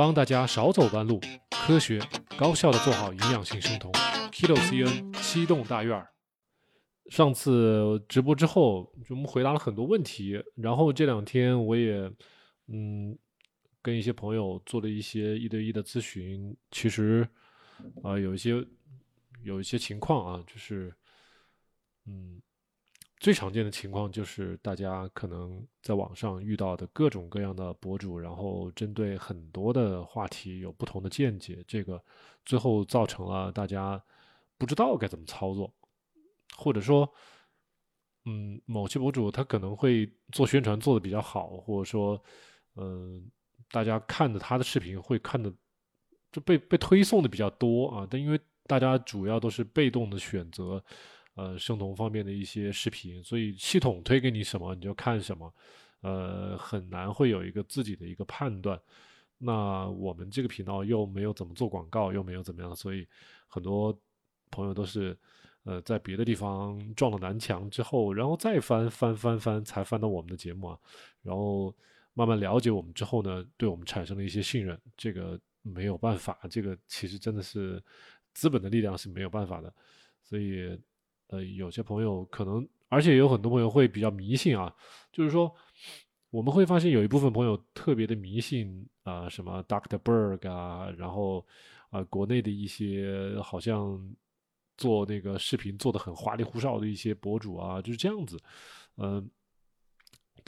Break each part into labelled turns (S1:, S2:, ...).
S1: 帮大家少走弯路，科学高效的做好营养性生酮。Kilo CN 七栋大院儿。上次直播之后，就我们回答了很多问题，然后这两天我也嗯跟一些朋友做了一些一对一的咨询，其实啊、有一些有一些情况啊，就是嗯。最常见的情况就是大家可能在网上遇到的各种各样的博主，然后针对很多的话题有不同的见解，这个最后造成了大家不知道该怎么操作，或者说，嗯，某些博主他可能会做宣传做的比较好，或者说，嗯、大家看的他的视频会看的就被被推送的比较多啊，但因为大家主要都是被动的选择。呃，生酮方面的一些视频，所以系统推给你什么你就看什么，呃，很难会有一个自己的一个判断。那我们这个频道又没有怎么做广告，又没有怎么样，所以很多朋友都是呃在别的地方撞了南墙之后，然后再翻翻翻翻，才翻到我们的节目啊，然后慢慢了解我们之后呢，对我们产生了一些信任。这个没有办法，这个其实真的是资本的力量是没有办法的，所以。呃，有些朋友可能，而且有很多朋友会比较迷信啊，就是说，我们会发现有一部分朋友特别的迷信啊、什么 Doctor Berg 啊，然后啊、国内的一些好像做那个视频做的很花里胡哨的一些博主啊，就是这样子，嗯、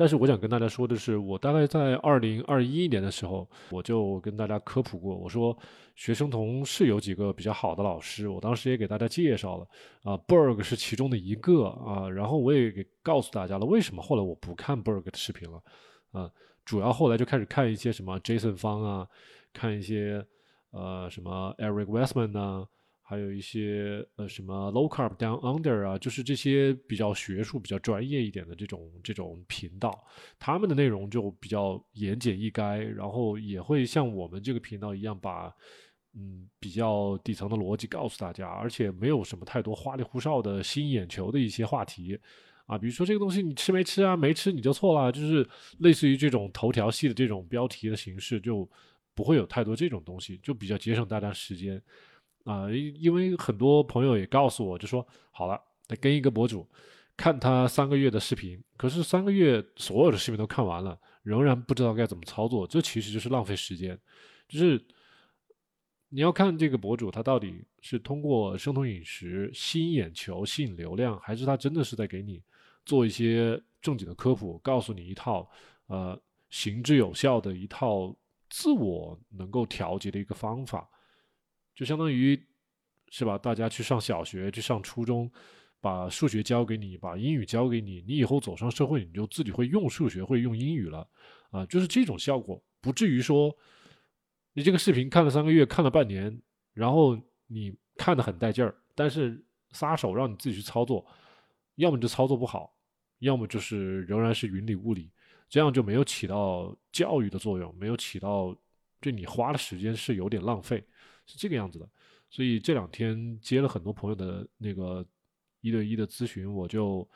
S1: 但是我想跟大家说的是，我大概在二零二一年的时候，我就跟大家科普过，我说学生同是有几个比较好的老师，我当时也给大家介绍了，啊，Berg 是其中的一个啊，然后我也给告诉大家了，为什么后来我不看 Berg 的视频了，啊，主要后来就开始看一些什么 Jason 方啊，看一些呃什么 Eric Westman 呐、还有一些呃什么 low carb down under 啊，就是这些比较学术、比较专业一点的这种这种频道，他们的内容就比较言简意赅，然后也会像我们这个频道一样把嗯比较底层的逻辑告诉大家，而且没有什么太多花里胡哨的吸引眼球的一些话题。啊，比如说这个东西你吃没吃啊？没吃你就错了，就是类似于这种头条系的这种标题的形式，就不会有太多这种东西，就比较节省大家时间。啊，因因为很多朋友也告诉我，就说好了，得跟一个博主看他三个月的视频，可是三个月所有的视频都看完了，仍然不知道该怎么操作，这其实就是浪费时间。就是你要看这个博主他到底是通过生酮饮食吸引眼球、吸引流量，还是他真的是在给你做一些正经的科普，告诉你一套呃行之有效的一套自我能够调节的一个方法。就相当于是吧？大家去上小学，去上初中，把数学教给你，把英语教给你，你以后走上社会，你就自己会用数学，会用英语了啊！就是这种效果，不至于说你这个视频看了三个月，看了半年，然后你看得很带劲儿，但是撒手让你自己去操作，要么就操作不好，要么就是仍然是云里雾里，这样就没有起到教育的作用，没有起到对你花的时间是有点浪费。是这个样子的，所以这两天接了很多朋友的那个一对一的咨询，我就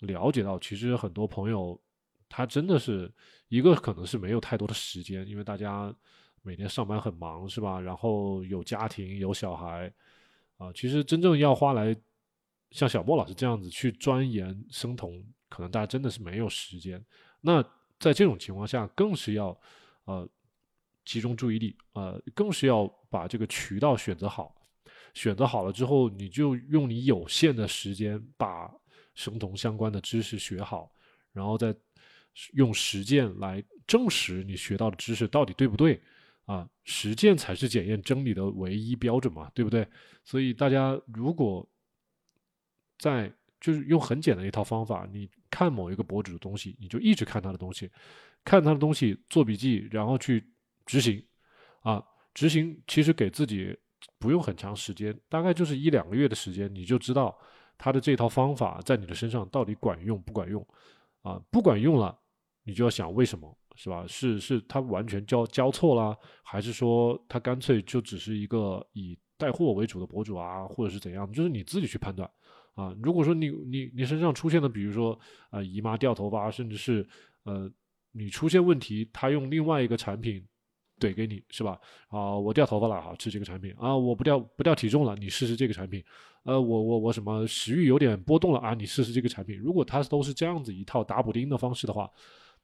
S1: 了解到，其实很多朋友他真的是一个可能是没有太多的时间，因为大家每天上班很忙，是吧？然后有家庭有小孩啊，其实真正要花来像小莫老师这样子去钻研生酮，可能大家真的是没有时间。那在这种情况下，更是要呃。集中注意力，呃，更是要把这个渠道选择好。选择好了之后，你就用你有限的时间把生酮相关的知识学好，然后再用实践来证实你学到的知识到底对不对啊？实践才是检验真理的唯一标准嘛，对不对？所以大家如果在就是用很简单一套方法，你看某一个博主的东西，你就一直看他的东西，看他的东西做笔记，然后去。执行，啊，执行其实给自己不用很长时间，大概就是一两个月的时间，你就知道他的这套方法在你的身上到底管用不管用，啊，不管用了，你就要想为什么，是吧？是是他完全教教错了，还是说他干脆就只是一个以带货为主的博主啊，或者是怎样？就是你自己去判断，啊，如果说你你你身上出现的，比如说、呃、姨妈掉头发，甚至是呃你出现问题，他用另外一个产品。怼给你，是吧？啊，我掉头发了，好吃这个产品啊，我不掉不掉体重了，你试试这个产品。呃，我我我什么食欲有点波动了啊，你试试这个产品。如果它都是这样子一套打补丁的方式的话，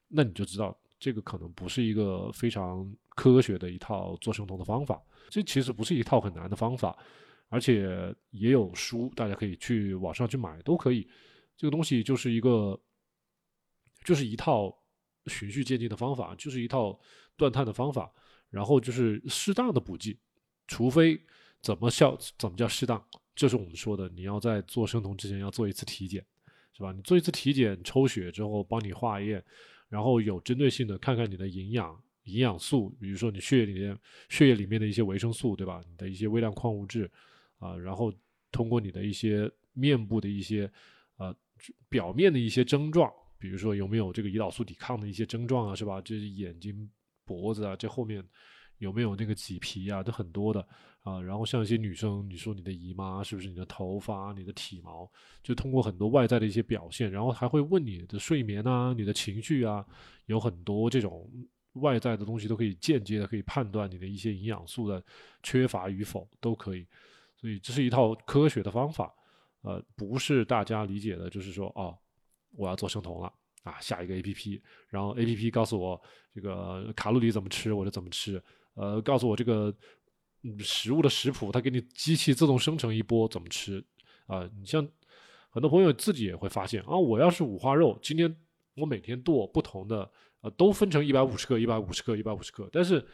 S1: 那你就知道这个可能不是一个非常科学的一套做生酮的方法。这其实不是一套很难的方法，而且也有书，大家可以去网上去买，都可以。这个东西就是一个，就是一套循序渐进的方法，就是一套断碳的方法，然后就是适当的补剂，除非怎么效怎么叫适当，就是我们说的，你要在做生酮之前要做一次体检，是吧？你做一次体检，抽血之后帮你化验，然后有针对性的看看你的营养营养素，比如说你血液里面血液里面的一些维生素，对吧？你的一些微量矿物质啊，然后通过你的一些面部的一些呃。表面的一些症状，比如说有没有这个胰岛素抵抗的一些症状啊，是吧？这是眼睛、脖子啊，这后面有没有那个麂皮啊，都很多的啊。然后像一些女生，你说你的姨妈是不是你的头发、你的体毛，就通过很多外在的一些表现，然后还会问你的睡眠啊、你的情绪啊，有很多这种外在的东西都可以间接的可以判断你的一些营养素的缺乏与否，都可以。所以这是一套科学的方法。呃，不是大家理解的，就是说，哦，我要做生酮了啊，下一个 A P P，然后 A P P 告诉我这个卡路里怎么吃，我就怎么吃，呃，告诉我这个食物的食谱，它给你机器自动生成一波怎么吃啊？你像很多朋友自己也会发现啊，我要是五花肉，今天我每天剁不同的，呃，都分成一百五十克、一百五十克、一百五十克，但是。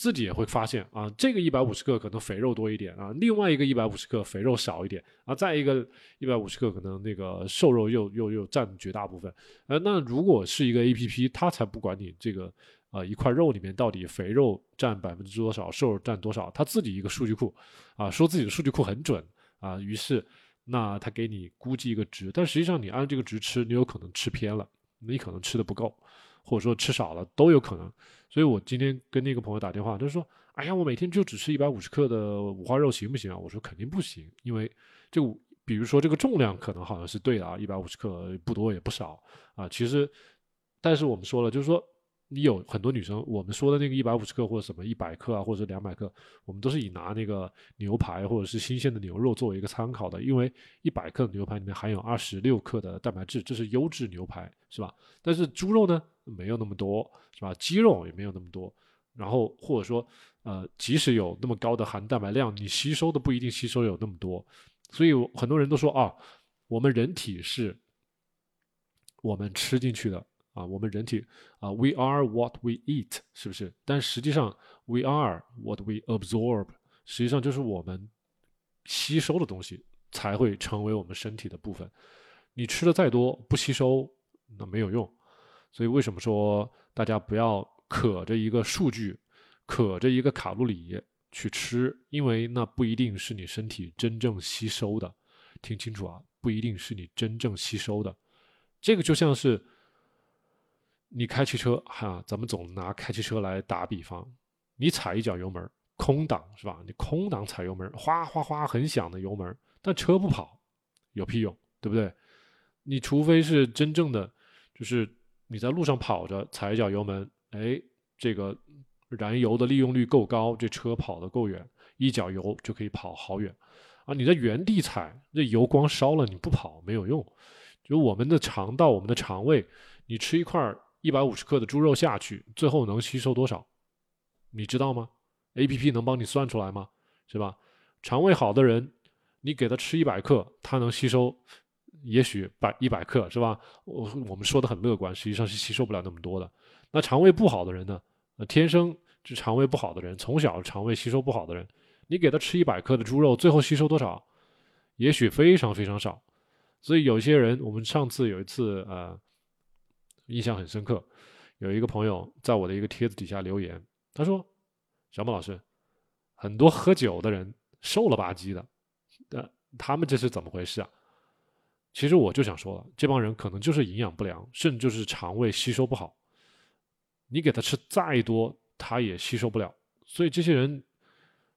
S1: 自己也会发现啊，这个一百五十克可能肥肉多一点啊，另外一个一百五十克肥肉少一点啊，再一个一百五十克可能那个瘦肉又又又占绝大部分。呃，那如果是一个 A P P，它才不管你这个啊一块肉里面到底肥肉占百分之多少，瘦肉占多少，它自己一个数据库啊，说自己的数据库很准啊，于是那它给你估计一个值，但实际上你按这个值吃，你有可能吃偏了，你可能吃的不够。或者说吃少了都有可能，所以我今天跟那个朋友打电话，他说：“哎呀，我每天就只吃一百五十克的五花肉行不行啊？”我说：“肯定不行，因为就比如说这个重量可能好像是对的啊，一百五十克不多也不少啊。其实，但是我们说了，就是说。”你有很多女生，我们说的那个一百五十克或者什么一百克啊，或者两百克，我们都是以拿那个牛排或者是新鲜的牛肉作为一个参考的，因为一百克的牛排里面含有二十六克的蛋白质，这是优质牛排，是吧？但是猪肉呢，没有那么多，是吧？鸡肉也没有那么多，然后或者说，呃，即使有那么高的含蛋白量，你吸收的不一定吸收有那么多，所以很多人都说啊，我们人体是我们吃进去的。啊，我们人体啊，we are what we eat，是不是？但实际上，we are what we absorb，实际上就是我们吸收的东西才会成为我们身体的部分。你吃的再多，不吸收那没有用。所以为什么说大家不要可着一个数据，可着一个卡路里去吃？因为那不一定是你身体真正吸收的。听清楚啊，不一定是你真正吸收的。这个就像是。你开汽车哈，咱们总拿开汽车来打比方。你踩一脚油门，空档是吧？你空档踩油门，哗哗哗很响的油门，但车不跑，有屁用，对不对？你除非是真正的，就是你在路上跑着，踩一脚油门，哎，这个燃油的利用率够高，这车跑得够远，一脚油就可以跑好远啊！你在原地踩，这油光烧了，你不跑没有用。就我们的肠道，我们的肠胃，你吃一块。一百五十克的猪肉下去，最后能吸收多少？你知道吗？A P P 能帮你算出来吗？是吧？肠胃好的人，你给他吃一百克，他能吸收，也许百一百克，是吧？我我们说的很乐观，实际上是吸收不了那么多的。那肠胃不好的人呢？呃，天生就肠胃不好的人，从小肠胃吸收不好的人，你给他吃一百克的猪肉，最后吸收多少？也许非常非常少。所以有些人，我们上次有一次，呃。印象很深刻，有一个朋友在我的一个帖子底下留言，他说：“小莫老师，很多喝酒的人瘦了吧唧的，呃，他们这是怎么回事啊？”其实我就想说了，这帮人可能就是营养不良，甚至就是肠胃吸收不好。你给他吃再多，他也吸收不了。所以这些人，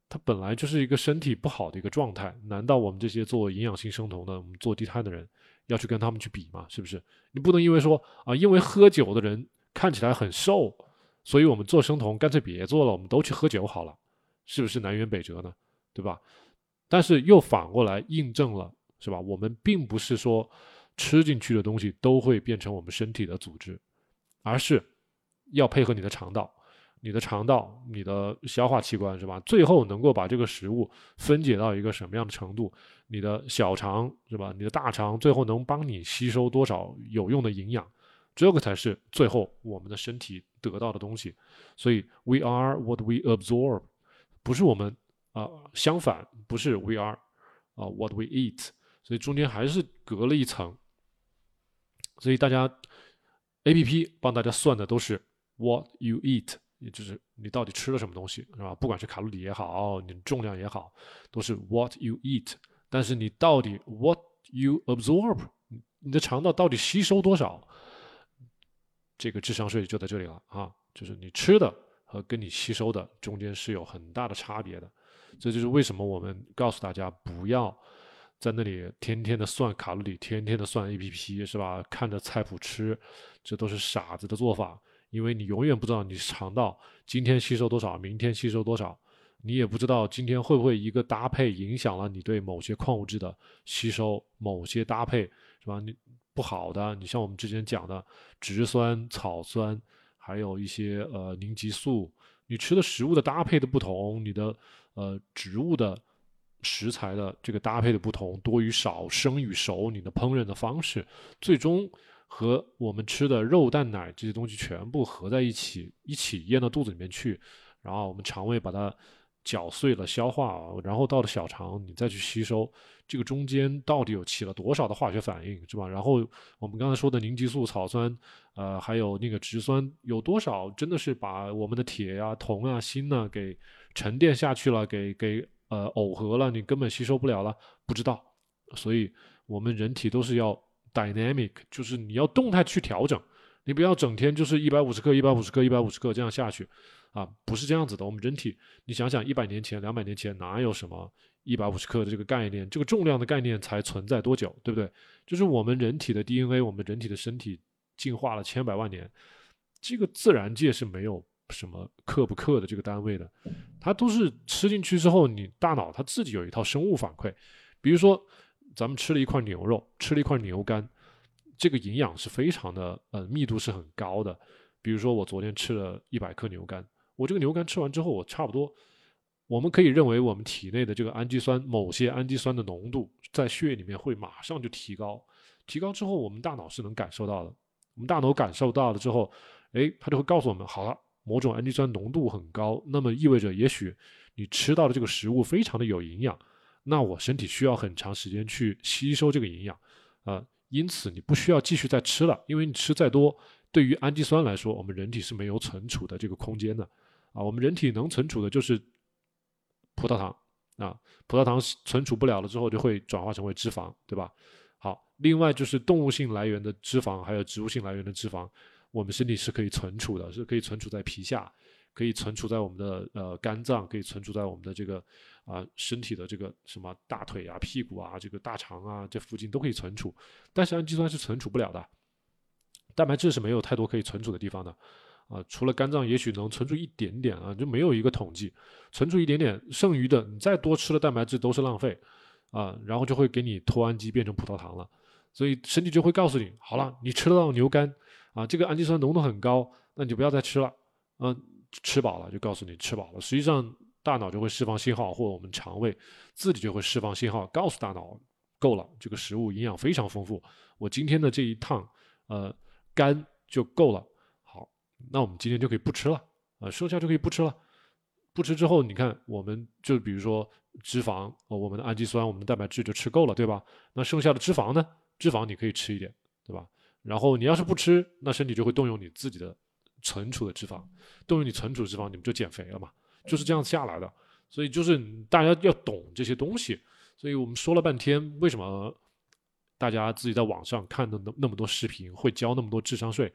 S1: 他本来就是一个身体不好的一个状态。难道我们这些做营养性生酮的、我们做低碳的人？要去跟他们去比嘛，是不是？你不能因为说啊，因为喝酒的人看起来很瘦，所以我们做生酮干脆别做了，我们都去喝酒好了，是不是南辕北辙呢？对吧？但是又反过来印证了，是吧？我们并不是说吃进去的东西都会变成我们身体的组织，而是要配合你的肠道。你的肠道、你的消化器官是吧？最后能够把这个食物分解到一个什么样的程度？你的小肠是吧？你的大肠最后能帮你吸收多少有用的营养？这个才是最后我们的身体得到的东西。所以，we are what we absorb，不是我们啊，相反不是 we are 啊 what we eat。所以中间还是隔了一层。所以大家 A P P 帮大家算的都是 what you eat。也就是你到底吃了什么东西，是吧？不管是卡路里也好，你重量也好，都是 what you eat。但是你到底 what you absorb，你的肠道到底吸收多少？这个智商税就在这里了啊！就是你吃的和跟你吸收的中间是有很大的差别的。这就是为什么我们告诉大家不要在那里天天的算卡路里，天天的算 APP，是吧？看着菜谱吃，这都是傻子的做法。因为你永远不知道你肠道今天吸收多少，明天吸收多少，你也不知道今天会不会一个搭配影响了你对某些矿物质的吸收，某些搭配是吧？你不好的，你像我们之前讲的植酸、草酸，还有一些呃凝集素，你吃的食物的搭配的不同，你的呃植物的食材的这个搭配的不同，多与少，生与熟，你的烹饪的方式，最终。和我们吃的肉蛋奶这些东西全部合在一起，一起咽到肚子里面去，然后我们肠胃把它搅碎了消化，然后到了小肠你再去吸收，这个中间到底有起了多少的化学反应，是吧？然后我们刚才说的凝集素、草酸，呃，还有那个植酸，有多少真的是把我们的铁呀、铜啊、锌呢给沉淀下去了，给给呃耦合了，你根本吸收不了了，不知道。所以我们人体都是要。Dynamic 就是你要动态去调整，你不要整天就是一百五十克、一百五十克、一百五十克这样下去，啊，不是这样子的。我们人体，你想想，一百年前、两百年前哪有什么一百五十克的这个概念？这个重量的概念才存在多久，对不对？就是我们人体的 DNA，我们人体的身体进化了千百万年，这个自然界是没有什么克不克的这个单位的，它都是吃进去之后，你大脑它自己有一套生物反馈，比如说。咱们吃了一块牛肉，吃了一块牛肝，这个营养是非常的，呃，密度是很高的。比如说，我昨天吃了一百克牛肝，我这个牛肝吃完之后，我差不多，我们可以认为我们体内的这个氨基酸，某些氨基酸的浓度在血液里面会马上就提高。提高之后，我们大脑是能感受到的。我们大脑感受到了之后，哎，它就会告诉我们，好了，某种氨基酸浓度很高，那么意味着也许你吃到的这个食物非常的有营养。那我身体需要很长时间去吸收这个营养，啊，因此你不需要继续再吃了，因为你吃再多，对于氨基酸来说，我们人体是没有存储的这个空间的，啊，我们人体能存储的就是葡萄糖，啊，葡萄糖存储不了了之后就会转化成为脂肪，对吧？好，另外就是动物性来源的脂肪，还有植物性来源的脂肪，我们身体是可以存储的，是可以存储在皮下。可以存储在我们的呃肝脏，可以存储在我们的这个啊身体的这个什么大腿啊、屁股啊、这个大肠啊这附近都可以存储，但是氨基酸是存储不了的，蛋白质是没有太多可以存储的地方的。啊，除了肝脏也许能存储一点点啊，就没有一个统计，存储一点点，剩余的你再多吃的蛋白质都是浪费啊，然后就会给你脱氨基变成葡萄糖了，所以身体就会告诉你，好了，你吃得到牛肝啊，这个氨基酸浓度很高，那你就不要再吃了，嗯。吃饱了就告诉你吃饱了，实际上大脑就会释放信号，或者我们肠胃自己就会释放信号，告诉大脑够了，这个食物营养非常丰富，我今天的这一趟呃肝就够了。好，那我们今天就可以不吃了，啊，剩下就可以不吃了。不吃之后，你看我们就比如说脂肪，我们的氨基酸，我们的蛋白质就吃够了，对吧？那剩下的脂肪呢？脂肪你可以吃一点，对吧？然后你要是不吃，那身体就会动用你自己的。存储的脂肪，动用你存储脂肪，你们就减肥了嘛？就是这样下来的。所以就是大家要懂这些东西。所以我们说了半天，为什么大家自己在网上看的那那么多视频会交那么多智商税？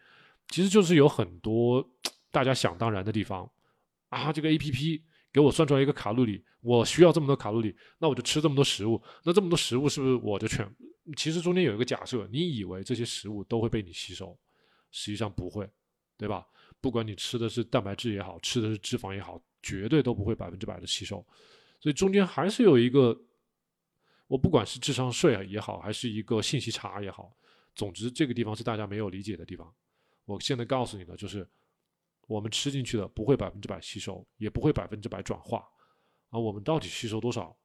S1: 其实就是有很多大家想当然的地方啊。这个 A P P 给我算出来一个卡路里，我需要这么多卡路里，那我就吃这么多食物。那这么多食物是不是我就全？其实中间有一个假设，你以为这些食物都会被你吸收，实际上不会，对吧？不管你吃的是蛋白质也好，吃的是脂肪也好，绝对都不会百分之百的吸收。所以中间还是有一个，我不管是智商税也好，还是一个信息差也好，总之这个地方是大家没有理解的地方。我现在告诉你的就是，我们吃进去的不会百分之百吸收，也不会百分之百转化。啊，我们到底吸收多少，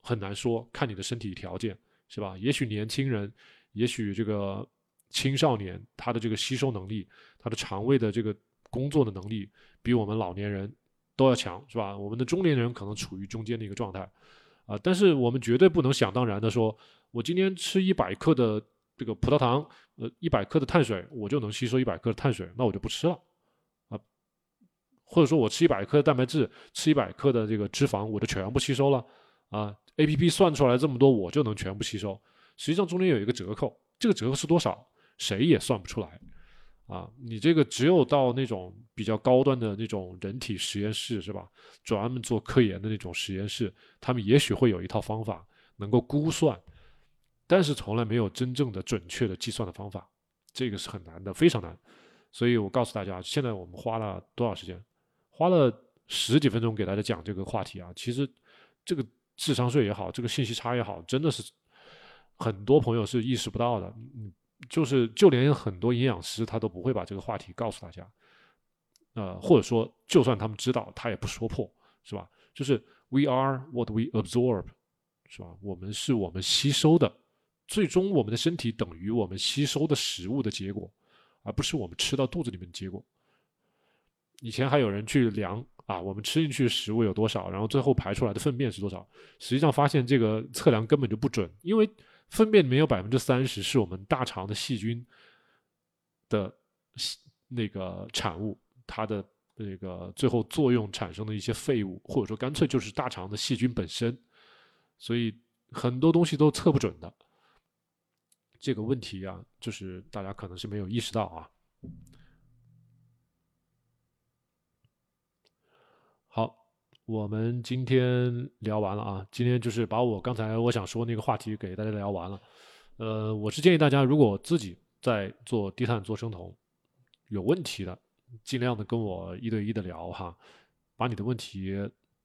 S1: 很难说，看你的身体条件，是吧？也许年轻人，也许这个青少年，他的这个吸收能力，他的肠胃的这个工作的能力，比我们老年人都要强，是吧？我们的中年人可能处于中间的一个状态，啊，但是我们绝对不能想当然的说，我今天吃一百克的这个葡萄糖，呃，一百克的碳水，我就能吸收一百克的碳水，那我就不吃了。啊或者说我吃一百克的蛋白质，吃一百克的这个脂肪，我就全部吸收了啊！A P P 算出来这么多，我就能全部吸收。实际上中间有一个折扣，这个折扣是多少，谁也算不出来啊！你这个只有到那种比较高端的那种人体实验室是吧？专门做科研的那种实验室，他们也许会有一套方法能够估算，但是从来没有真正的准确的计算的方法，这个是很难的，非常难。所以我告诉大家，现在我们花了多少时间？花了十几分钟给大家讲这个话题啊，其实这个智商税也好，这个信息差也好，真的是很多朋友是意识不到的。嗯，就是就连很多营养师他都不会把这个话题告诉大家，呃，或者说就算他们知道，他也不说破，是吧？就是 we are what we absorb，是吧？我们是我们吸收的，最终我们的身体等于我们吸收的食物的结果，而不是我们吃到肚子里面的结果。以前还有人去量啊，我们吃进去食物有多少，然后最后排出来的粪便是多少？实际上发现这个测量根本就不准，因为粪便里面有百分之三十是我们大肠的细菌的那个产物，它的那个最后作用产生的一些废物，或者说干脆就是大肠的细菌本身，所以很多东西都测不准的。这个问题啊，就是大家可能是没有意识到啊。好我们今天聊完了啊，今天就是把我刚才我想说那个话题给大家聊完了。呃，我是建议大家，如果自己在做低碳做生酮有问题的，尽量的跟我一对一的聊哈，把你的问题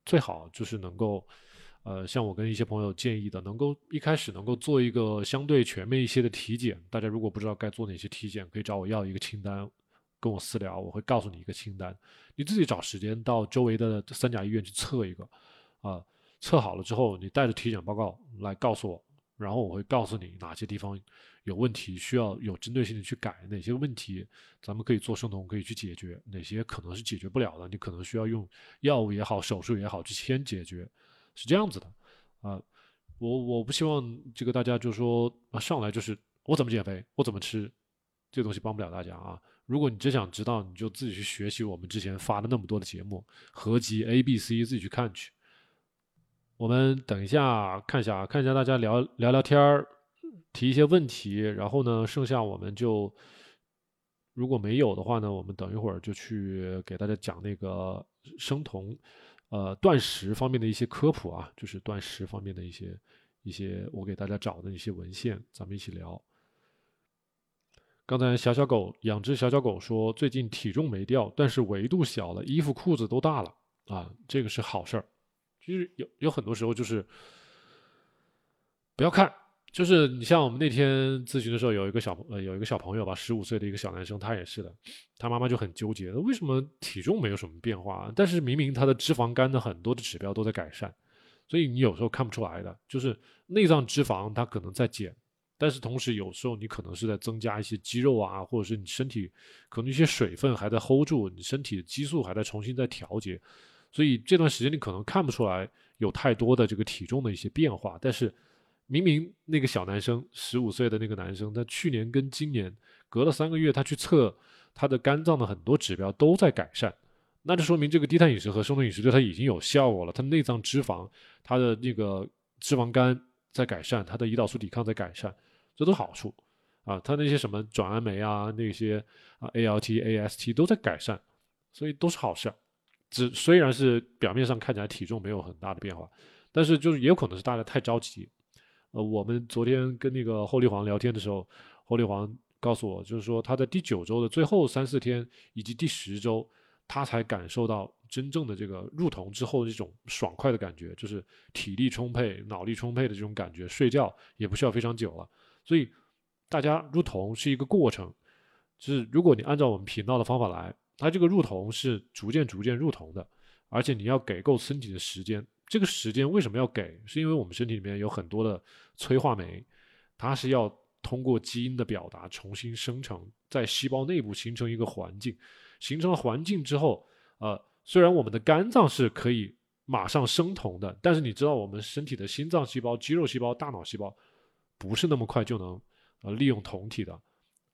S1: 最好就是能够，呃，像我跟一些朋友建议的，能够一开始能够做一个相对全面一些的体检。大家如果不知道该做哪些体检，可以找我要一个清单。跟我私聊，我会告诉你一个清单，你自己找时间到周围的三甲医院去测一个，啊，测好了之后，你带着体检报告来告诉我，然后我会告诉你哪些地方有问题，需要有针对性的去改，哪些问题咱们可以做生酮可以去解决，哪些可能是解决不了的，你可能需要用药物也好，手术也好去先解决，是这样子的，啊，我我不希望这个大家就说啊上来就是我怎么减肥，我怎么吃，这个东西帮不了大家啊。如果你真想知道，你就自己去学习我们之前发的那么多的节目合集 A、B、C，自己去看去。我们等一下看一下，看一下大家聊聊聊天儿，提一些问题，然后呢，剩下我们就如果没有的话呢，我们等一会儿就去给大家讲那个生酮，呃，断食方面的一些科普啊，就是断食方面的一些一些我给大家找的一些文献，咱们一起聊。刚才小小狗养只小小狗说，最近体重没掉，但是维度小了，衣服裤子都大了啊，这个是好事儿。其实有有很多时候就是不要看，就是你像我们那天咨询的时候，有一个小呃有一个小朋友吧，十五岁的一个小男生，他也是的，他妈妈就很纠结，为什么体重没有什么变化，但是明明他的脂肪肝的很多的指标都在改善，所以你有时候看不出来的，就是内脏脂肪它可能在减。但是同时，有时候你可能是在增加一些肌肉啊，或者是你身体可能一些水分还在 hold 住，你身体的激素还在重新在调节，所以这段时间你可能看不出来有太多的这个体重的一些变化。但是明明那个小男生十五岁的那个男生，他去年跟今年隔了三个月，他去测他的肝脏的很多指标都在改善，那就说明这个低碳饮食和生酮饮食对他已经有效果了，他内脏脂肪、他的那个脂肪肝在改善，他的胰岛素抵抗在改善。这都好处，啊，它那些什么转氨酶啊，那些啊 ALT、AST 都在改善，所以都是好事。只虽然是表面上看起来体重没有很大的变化，但是就是也有可能是大家太着急。呃，我们昨天跟那个后立煌聊天的时候，后立煌告诉我，就是说他在第九周的最后三四天以及第十周，他才感受到真正的这个入酮之后的这种爽快的感觉，就是体力充沛、脑力充沛的这种感觉，睡觉也不需要非常久了。所以大家入酮是一个过程，就是如果你按照我们频道的方法来，它这个入酮是逐渐逐渐入酮的，而且你要给够身体的时间。这个时间为什么要给？是因为我们身体里面有很多的催化酶，它是要通过基因的表达重新生成，在细胞内部形成一个环境，形成了环境之后，呃，虽然我们的肝脏是可以马上生酮的，但是你知道我们身体的心脏细胞、肌肉细胞、大脑细胞不是那么快就能呃利用酮体的，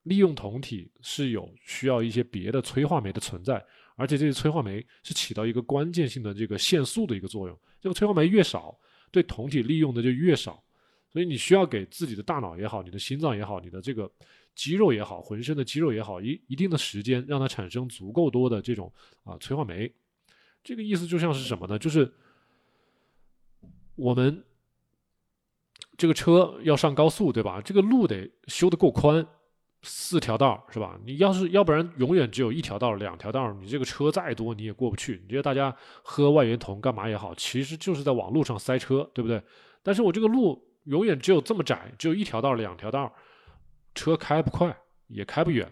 S1: 利用酮体是有需要一些别的催化酶的存在。而且这些催化酶是起到一个关键性的这个限速的一个作用。这个催化酶越少，对酮体利用的就越少。所以你需要给自己的大脑也好，你的心脏也好，你的这个肌肉也好，浑身的肌肉也好，一一定的时间让它产生足够多的这种啊催化酶。这个意思就像是什么呢？就是我们这个车要上高速，对吧？这个路得修得够宽。四条道是吧？你要是要不然永远只有一条道、两条道，你这个车再多你也过不去。你觉得大家喝万源酮干嘛也好，其实就是在网路上塞车，对不对？但是我这个路永远只有这么窄，只有一条道、两条道，车开不快也开不远。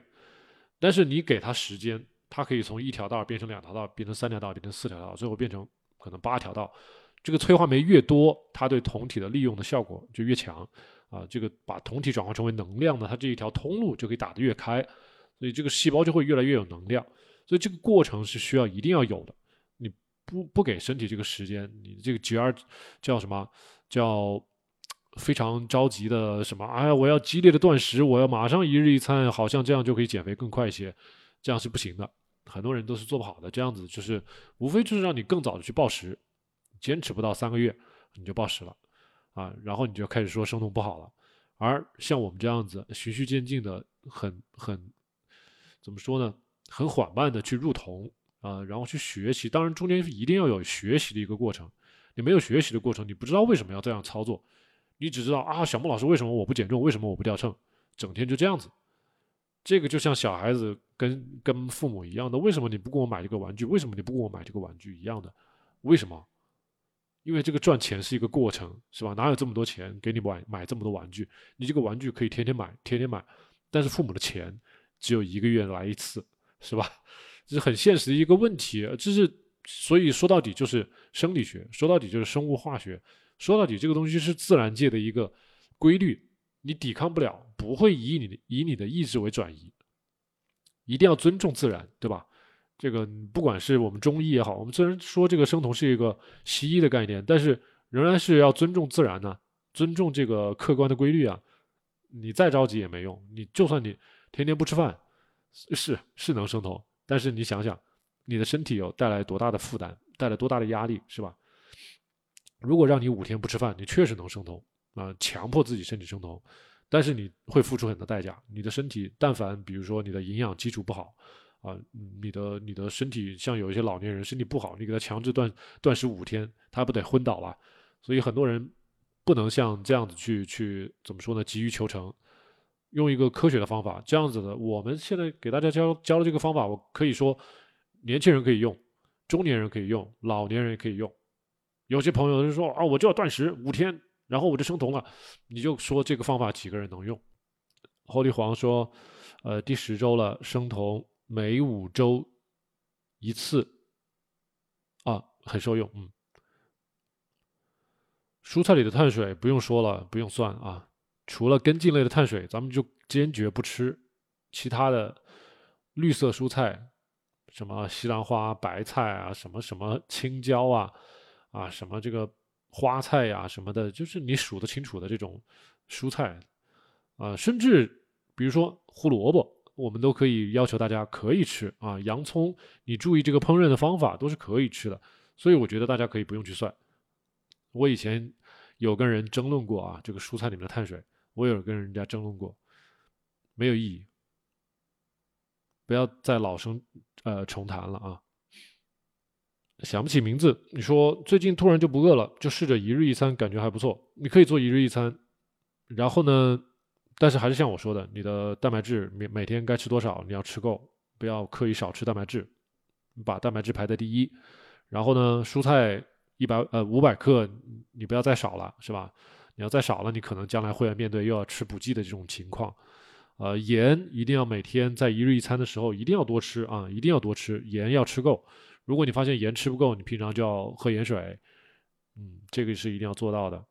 S1: 但是你给它时间，它可以从一条道变成两条道，变成三条道，变成四条道，最后变成可能八条道。这个催化酶越多，它对酮体的利用的效果就越强。啊，这个把酮体转化成为能量呢，它这一条通路就可以打得越开，所以这个细胞就会越来越有能量。所以这个过程是需要一定要有的。你不不给身体这个时间，你这个 GR 叫什么？叫非常着急的什么？哎呀，我要激烈的断食，我要马上一日一餐，好像这样就可以减肥更快一些，这样是不行的。很多人都是做不好的。这样子就是无非就是让你更早的去暴食，坚持不到三个月你就暴食了。啊，然后你就开始说生酮不好了，而像我们这样子循序渐进的，很很怎么说呢？很缓慢的去入酮啊，然后去学习。当然中间一定要有学习的一个过程。你没有学习的过程，你不知道为什么要这样操作，你只知道啊，小木老师为什么我不减重？为什么我不掉秤？整天就这样子。这个就像小孩子跟跟父母一样的，为什么你不给我买这个玩具？为什么你不给我买这个玩具一样的？为什么？因为这个赚钱是一个过程，是吧？哪有这么多钱给你买买这么多玩具？你这个玩具可以天天买，天天买，但是父母的钱只有一个月来一次，是吧？这是很现实的一个问题。这是所以说到底就是生理学，说到底就是生物化学，说到底这个东西是自然界的一个规律，你抵抗不了，不会以你的以你的意志为转移，一定要尊重自然，对吧？这个不管是我们中医也好，我们虽然说这个生酮是一个西医的概念，但是仍然是要尊重自然呢，尊重这个客观的规律啊。你再着急也没用，你就算你天天不吃饭，是是能生酮，但是你想想，你的身体有带来多大的负担，带来多大的压力，是吧？如果让你五天不吃饭，你确实能生酮啊，强迫自己身体生酮，但是你会付出很多代价，你的身体但凡比如说你的营养基础不好。啊，你的你的身体像有一些老年人身体不好，你给他强制断断食五天，他不得昏倒了？所以很多人不能像这样子去去怎么说呢？急于求成，用一个科学的方法，这样子的。我们现在给大家教教的这个方法，我可以说年轻人可以用，中年人可以用，老年人也可以用。有些朋友就说啊，我就要断食五天，然后我就生酮了。你就说这个方法几个人能用？侯立煌说，呃，第十周了，生酮。每五周一次，啊，很受用。嗯，蔬菜里的碳水不用说了，不用算啊。除了根茎类的碳水，咱们就坚决不吃。其他的绿色蔬菜，什么西兰花、白菜啊，什么什么青椒啊，啊，什么这个花菜呀什么的，就是你数得清楚的这种蔬菜啊，甚至比如说胡萝卜。我们都可以要求大家可以吃啊，洋葱你注意这个烹饪的方法都是可以吃的，所以我觉得大家可以不用去算。我以前有跟人争论过啊，这个蔬菜里面的碳水，我有跟人家争论过，没有意义，不要再老生呃重谈了啊。想不起名字，你说最近突然就不饿了，就试着一日一餐，感觉还不错。你可以做一日一餐，然后呢？但是还是像我说的，你的蛋白质每每天该吃多少，你要吃够，不要刻意少吃蛋白质，把蛋白质排在第一。然后呢，蔬菜一百呃五百克，你不要再少了，是吧？你要再少了，你可能将来会要面对又要吃补剂的这种情况。呃，盐一定要每天在一日一餐的时候一定要多吃啊，一定要多吃盐要吃够。如果你发现盐吃不够，你平常就要喝盐水，嗯，这个是一定要做到的。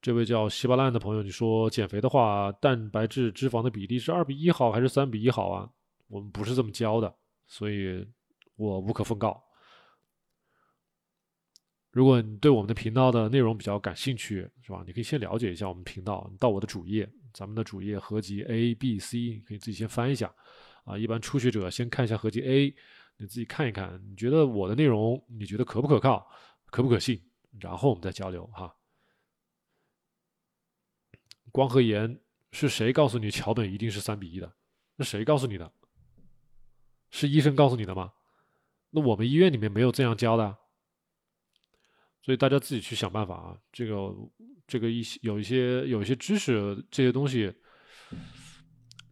S1: 这位叫稀巴烂的朋友，你说减肥的话，蛋白质脂肪的比例是二比一好还是三比一好啊？我们不是这么教的，所以我无可奉告。如果你对我们的频道的内容比较感兴趣，是吧？你可以先了解一下我们频道，到我的主页，咱们的主页合集 A、B、C，你可以自己先翻一下。啊，一般初学者先看一下合集 A，你自己看一看，你觉得我的内容你觉得可不可靠，可不可信？然后我们再交流哈。光和盐是谁告诉你桥本一定是三比一的？那谁告诉你的？是医生告诉你的吗？那我们医院里面没有这样教的，所以大家自己去想办法啊。这个这个一些有一些有一些知识这些东西，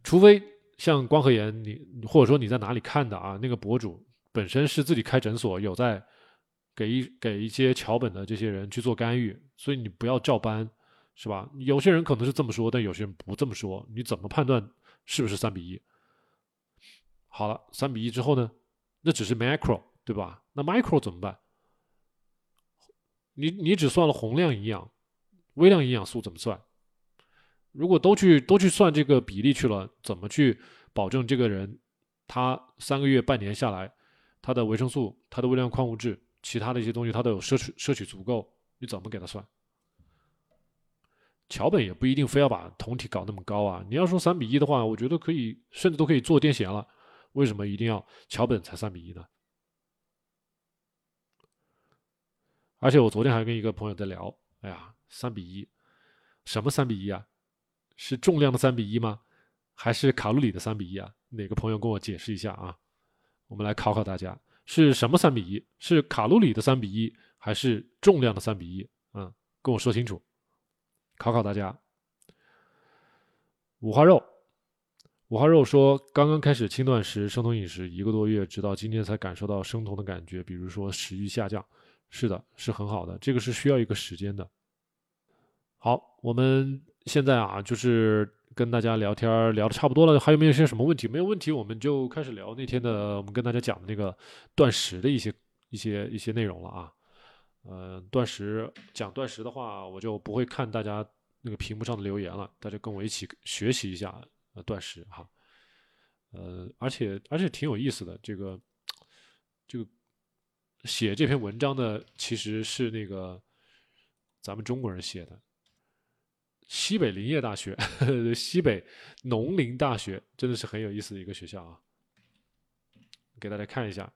S1: 除非像光和岩，你或者说你在哪里看的啊？那个博主本身是自己开诊所，有在给一给一些桥本的这些人去做干预，所以你不要照搬。是吧？有些人可能是这么说，但有些人不这么说。你怎么判断是不是三比一？好了，三比一之后呢？那只是 macro，对吧？那 micro 怎么办？你你只算了宏量营养，微量营养素怎么算？如果都去都去算这个比例去了，怎么去保证这个人他三个月、半年下来，他的维生素、他的微量矿物质、其他的一些东西他都有摄取摄取足够？你怎么给他算？桥本也不一定非要把酮体搞那么高啊！你要说三比一的话，我觉得可以，甚至都可以做癫痫了。为什么一定要桥本才三比一呢？而且我昨天还跟一个朋友在聊，哎呀，三比一，什么三比一啊？是重量的三比一吗？还是卡路里的三比一啊？哪个朋友跟我解释一下啊？我们来考考大家，是什么三比一？是卡路里的三比一，还是重量的三比一？嗯，跟我说清楚。考考大家，五花肉，五花肉说刚刚开始轻断食、生酮饮食一个多月，直到今天才感受到生酮的感觉，比如说食欲下降。是的，是很好的，这个是需要一个时间的。好，我们现在啊，就是跟大家聊天聊的差不多了，还有没有些什么问题？没有问题，我们就开始聊那天的我们跟大家讲的那个断食的一些一些一些内容了啊。呃，断食讲断食的话，我就不会看大家那个屏幕上的留言了。大家跟我一起学习一下呃断食哈。呃，而且而且挺有意思的。这个这个写这篇文章的其实是那个咱们中国人写的，西北林业大学，西北农林大学，真的是很有意思的一个学校啊。给大家看一下。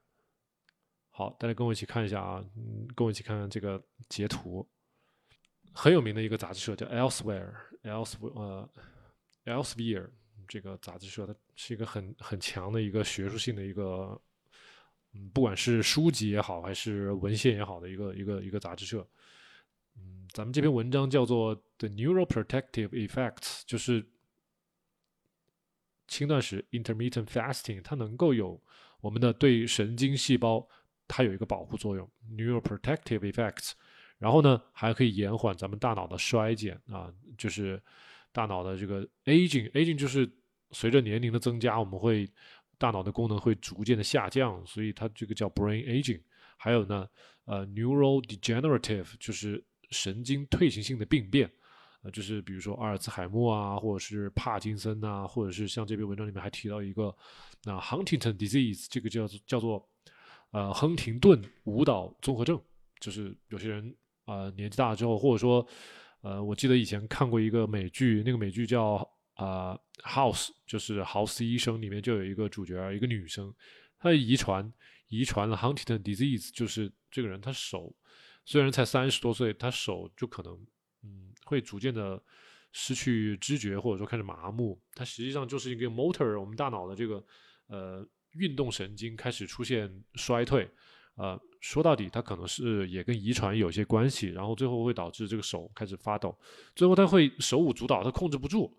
S1: 好，大家跟我一起看一下啊，嗯，跟我一起看看这个截图，很有名的一个杂志社叫 Elsewhere，Elsewhere，呃，Elsewhere 这个杂志社，它是一个很很强的一个学术性的一个，嗯，不管是书籍也好，还是文献也好的一个一个一个杂志社。嗯，咱们这篇文章叫做 The Neuroprotective Effects，就是轻断食 （Intermittent Fasting），它能够有我们的对神经细胞。它有一个保护作用，neuroprotective effects，然后呢，还可以延缓咱们大脑的衰减啊，就是大脑的这个 aging，aging 就是随着年龄的增加，我们会大脑的功能会逐渐的下降，所以它这个叫 brain aging。还有呢，呃，neurodegenerative 就是神经退行性的病变，呃，就是比如说阿尔茨海默啊，或者是帕金森啊，或者是像这篇文章里面还提到一个那 Huntington disease，这个叫做叫做。呃，亨廷顿舞蹈综合症，就是有些人啊年纪大了之后，或者说，呃，我记得以前看过一个美剧，那个美剧叫啊《House》，就是《豪斯医生》里面就有一个主角，一个女生，她遗传遗传了 Huntington disease，就是这个人他手虽然才三十多岁，他手就可能嗯会逐渐的失去知觉，或者说开始麻木，它实际上就是一个 motor，我们大脑的这个呃。运动神经开始出现衰退，呃，说到底，它可能是也跟遗传有些关系，然后最后会导致这个手开始发抖，最后他会手舞足蹈，他控制不住，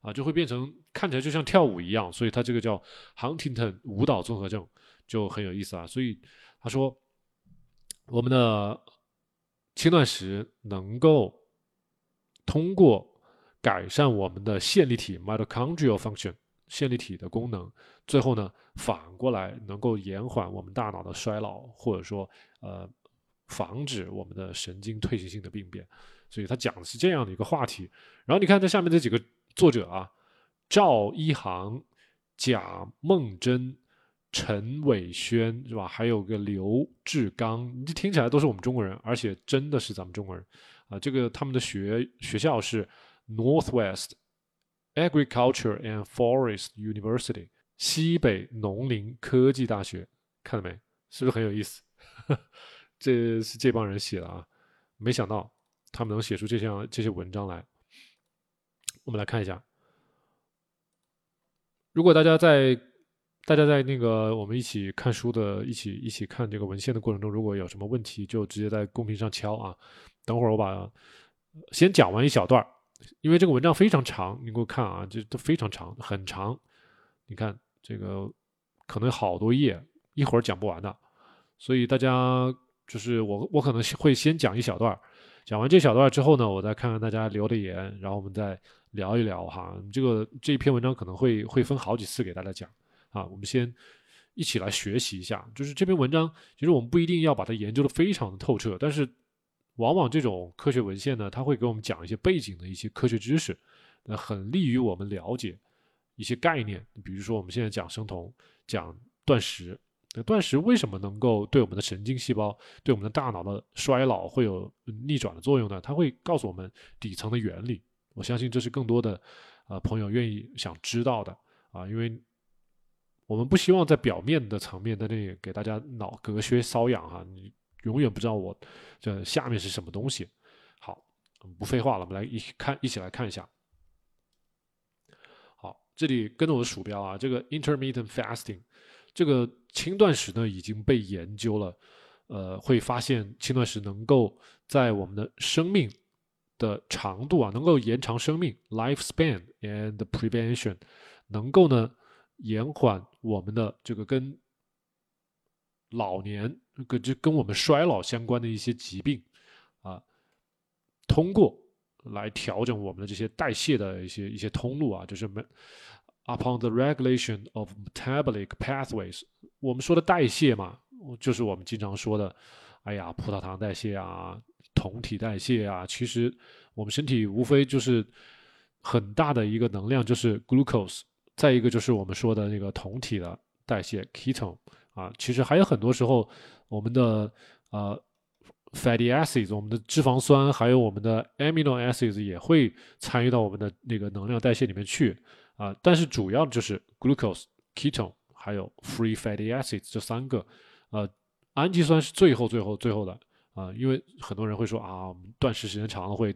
S1: 啊，就会变成看起来就像跳舞一样，所以他这个叫 Huntington 舞蹈综合症，就很有意思啊。所以他说，我们的轻断食能够通过改善我们的线粒体 mitochondrial function 线粒体的功能。最后呢，反过来能够延缓我们大脑的衰老，或者说，呃，防止我们的神经退行性的病变。所以他讲的是这样的一个话题。然后你看这下面这几个作者啊，赵一航、贾梦真、陈伟轩是吧？还有个刘志刚，这听起来都是我们中国人，而且真的是咱们中国人啊。这个他们的学学校是 Northwest Agriculture and Forest University。西北农林科技大学，看到没？是不是很有意思？这是这帮人写的啊！没想到他们能写出这项这些文章来。我们来看一下，如果大家在大家在那个我们一起看书的、一起一起看这个文献的过程中，如果有什么问题，就直接在公屏上敲啊。等会儿我把先讲完一小段儿因为这个文章非常长，你给我看啊，这都非常长，很长。你看。这个可能好多页，一会儿讲不完的，所以大家就是我，我可能会先讲一小段儿讲完这小段儿之后呢，我再看看大家留的言，然后我们再聊一聊哈。这个这一篇文章可能会会分好几次给大家讲啊。我们先一起来学习一下，就是这篇文章，其实我们不一定要把它研究的非常的透彻，但是往往这种科学文献呢，它会给我们讲一些背景的一些科学知识，那很利于我们了解。一些概念，比如说我们现在讲生酮，讲断食，那断食为什么能够对我们的神经细胞、对我们的大脑的衰老会有逆转的作用呢？它会告诉我们底层的原理。我相信这是更多的呃朋友愿意想知道的啊，因为我们不希望在表面的层面在那里给大家脑隔靴搔痒哈，你永远不知道我这下面是什么东西。好，不废话了，我们来一起看，一起来看一下。好这里跟着我的鼠标啊，这个 intermittent fasting，这个轻断食呢已经被研究了，呃，会发现轻断食能够在我们的生命的长度啊，能够延长生命 lifespan and prevention，能够呢延缓我们的这个跟老年跟就跟我们衰老相关的一些疾病啊，通过。来调整我们的这些代谢的一些一些通路啊，就是 upon the regulation of metabolic pathways。我们说的代谢嘛，就是我们经常说的，哎呀，葡萄糖代谢啊，酮体代谢啊。其实我们身体无非就是很大的一个能量，就是 glucose，再一个就是我们说的那个酮体的代谢 ketone 啊。其实还有很多时候，我们的呃。fatty acids，我们的脂肪酸，还有我们的 amino acids 也会参与到我们的那个能量代谢里面去啊。但是主要就是 glucose、ketone 还有 free fatty acids 这三个，呃，氨基酸是最后、最后、最后的啊。因为很多人会说啊，我们断食时间长了会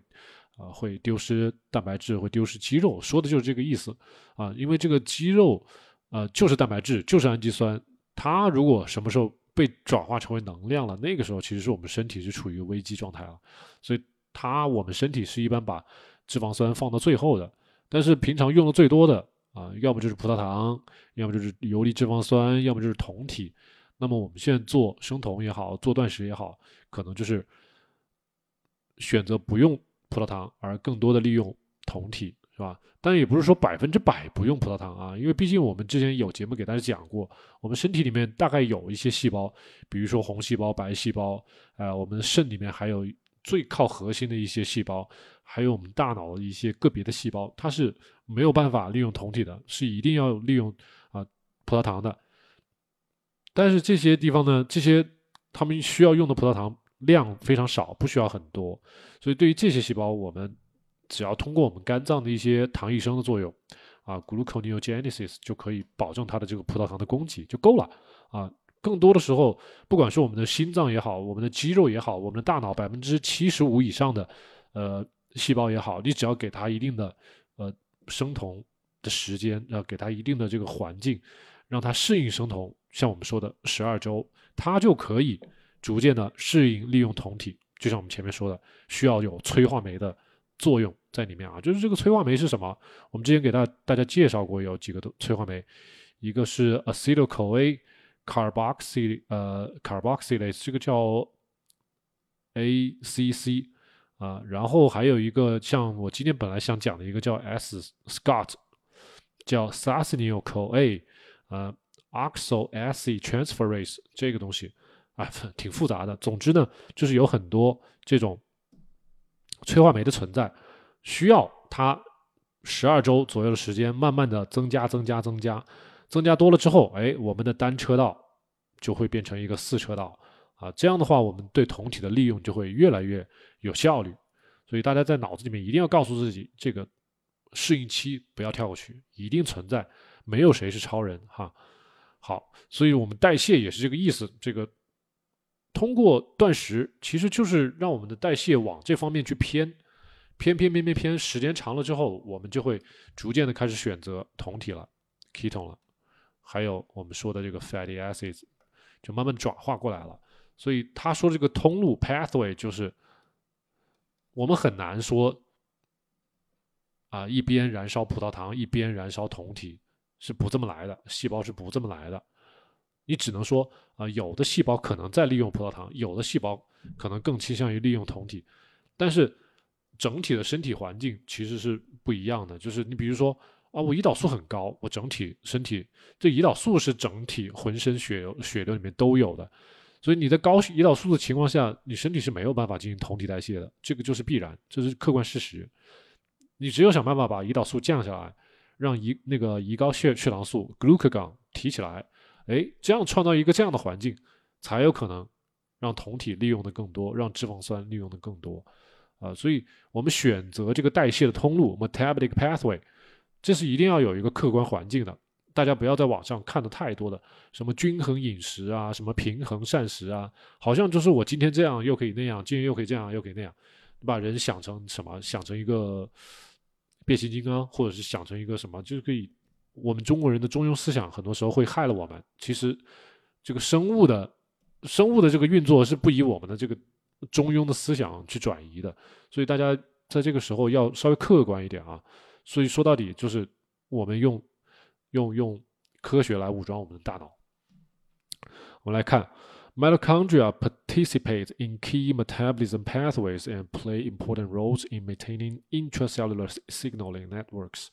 S1: 啊会丢失蛋白质，会丢失肌肉，说的就是这个意思啊。因为这个肌肉呃就是蛋白质，就是氨基酸，它如果什么时候被转化成为能量了，那个时候其实是我们身体是处于危机状态了，所以它我们身体是一般把脂肪酸放到最后的，但是平常用的最多的啊，要么就是葡萄糖，要么就是游离脂肪酸，要么就是酮体。那么我们现在做生酮也好，做断食也好，可能就是选择不用葡萄糖，而更多的利用酮体。是吧？但也不是说百分之百不用葡萄糖啊，因为毕竟我们之前有节目给大家讲过，我们身体里面大概有一些细胞，比如说红细胞、白细胞，呃，我们肾里面还有最靠核心的一些细胞，还有我们大脑的一些个别的细胞，它是没有办法利用酮体的，是一定要利用啊葡萄糖的。但是这些地方呢，这些他们需要用的葡萄糖量非常少，不需要很多，所以对于这些细胞，我们。只要通过我们肝脏的一些糖异生的作用，啊，gluconeogenesis 就可以保证它的这个葡萄糖的供给就够了啊。更多的时候，不管是我们的心脏也好，我们的肌肉也好，我们的大脑百分之七十五以上的呃细胞也好，你只要给它一定的呃生酮的时间，要给它一定的这个环境，让它适应生酮，像我们说的十二周，它就可以逐渐的适应利用酮体。就像我们前面说的，需要有催化酶的作用在里面啊。就是这个催化酶是什么？我们之前给大大家介绍过，有几个催化酶，一个是 acetyl-CoA carboxy 呃 carboxylase，这个叫 ACC 啊。然后还有一个像我今天本来想讲的一个叫 S-Scott，叫 succinyl-CoA 呃，OxoAC transferase 这个东西。啊，挺复杂的。总之呢，就是有很多这种催化酶的存在，需要它十二周左右的时间，慢慢的增加、增加、增加，增加多了之后，哎，我们的单车道就会变成一个四车道啊。这样的话，我们对酮体的利用就会越来越有效率。所以大家在脑子里面一定要告诉自己，这个适应期不要跳过去，一定存在，没有谁是超人哈。好，所以我们代谢也是这个意思，这个。通过断食，其实就是让我们的代谢往这方面去偏，偏偏偏偏偏，时间长了之后，我们就会逐渐的开始选择酮体了，ketone 了，还有我们说的这个 fatty acids，就慢慢转化过来了。所以他说这个通路 pathway 就是我们很难说啊，一边燃烧葡萄糖，一边燃烧酮体，是不这么来的，细胞是不这么来的。你只能说啊，有的细胞可能在利用葡萄糖，有的细胞可能更倾向于利用酮体，但是整体的身体环境其实是不一样的。就是你比如说啊，我胰岛素很高，我整体身体这胰岛素是整体浑身血流血流里面都有的，所以你在高胰岛素的情况下，你身体是没有办法进行酮体代谢的，这个就是必然，这是客观事实。你只有想办法把胰岛素降下来，让胰那个胰高血血糖素 glucagon 提起来。哎，这样创造一个这样的环境，才有可能让酮体利用的更多，让脂肪酸利用的更多，啊，所以我们选择这个代谢的通路 （metabolic pathway），这是一定要有一个客观环境的。大家不要在网上看的太多的什么均衡饮食啊，什么平衡膳食啊，好像就是我今天这样又可以那样，今天又可以这样又可以那样，把人想成什么？想成一个变形金刚，或者是想成一个什么，就是可以。我们中国人的中庸思想很多时候会害了我们。其实，这个生物的生物的这个运作是不以我们的这个中庸的思想去转移的。所以大家在这个时候要稍微客观一点啊。所以说到底就是我们用用用科学来武装我们的大脑。我们来看，mitochondria participate in key metabolism pathways and play important roles in maintaining intracellular signaling networks.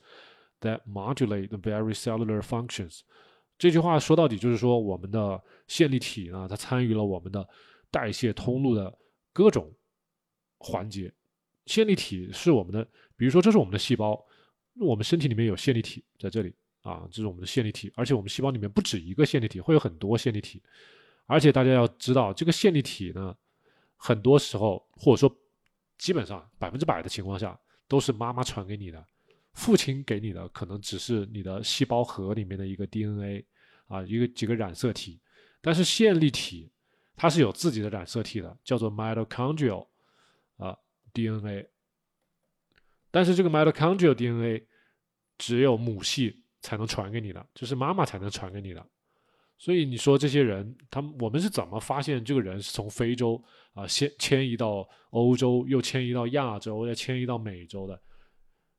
S1: That modulate the very cellular functions。这句话说到底就是说，我们的线粒体呢，它参与了我们的代谢通路的各种环节。线粒体是我们的，比如说这是我们的细胞，我们身体里面有线粒体在这里啊，这是我们的线粒体。而且我们细胞里面不止一个线粒体，会有很多线粒体。而且大家要知道，这个线粒体呢，很多时候或者说基本上百分之百的情况下，都是妈妈传给你的。父亲给你的可能只是你的细胞核里面的一个 DNA 啊，一个几个染色体，但是线粒体它是有自己的染色体的，叫做 mitochondrial 啊 DNA。但是这个 mitochondrial DNA 只有母系才能传给你的，就是妈妈才能传给你的。所以你说这些人，他们我们是怎么发现这个人是从非洲啊先迁移到欧洲，又迁移到亚洲，又迁移到美洲的？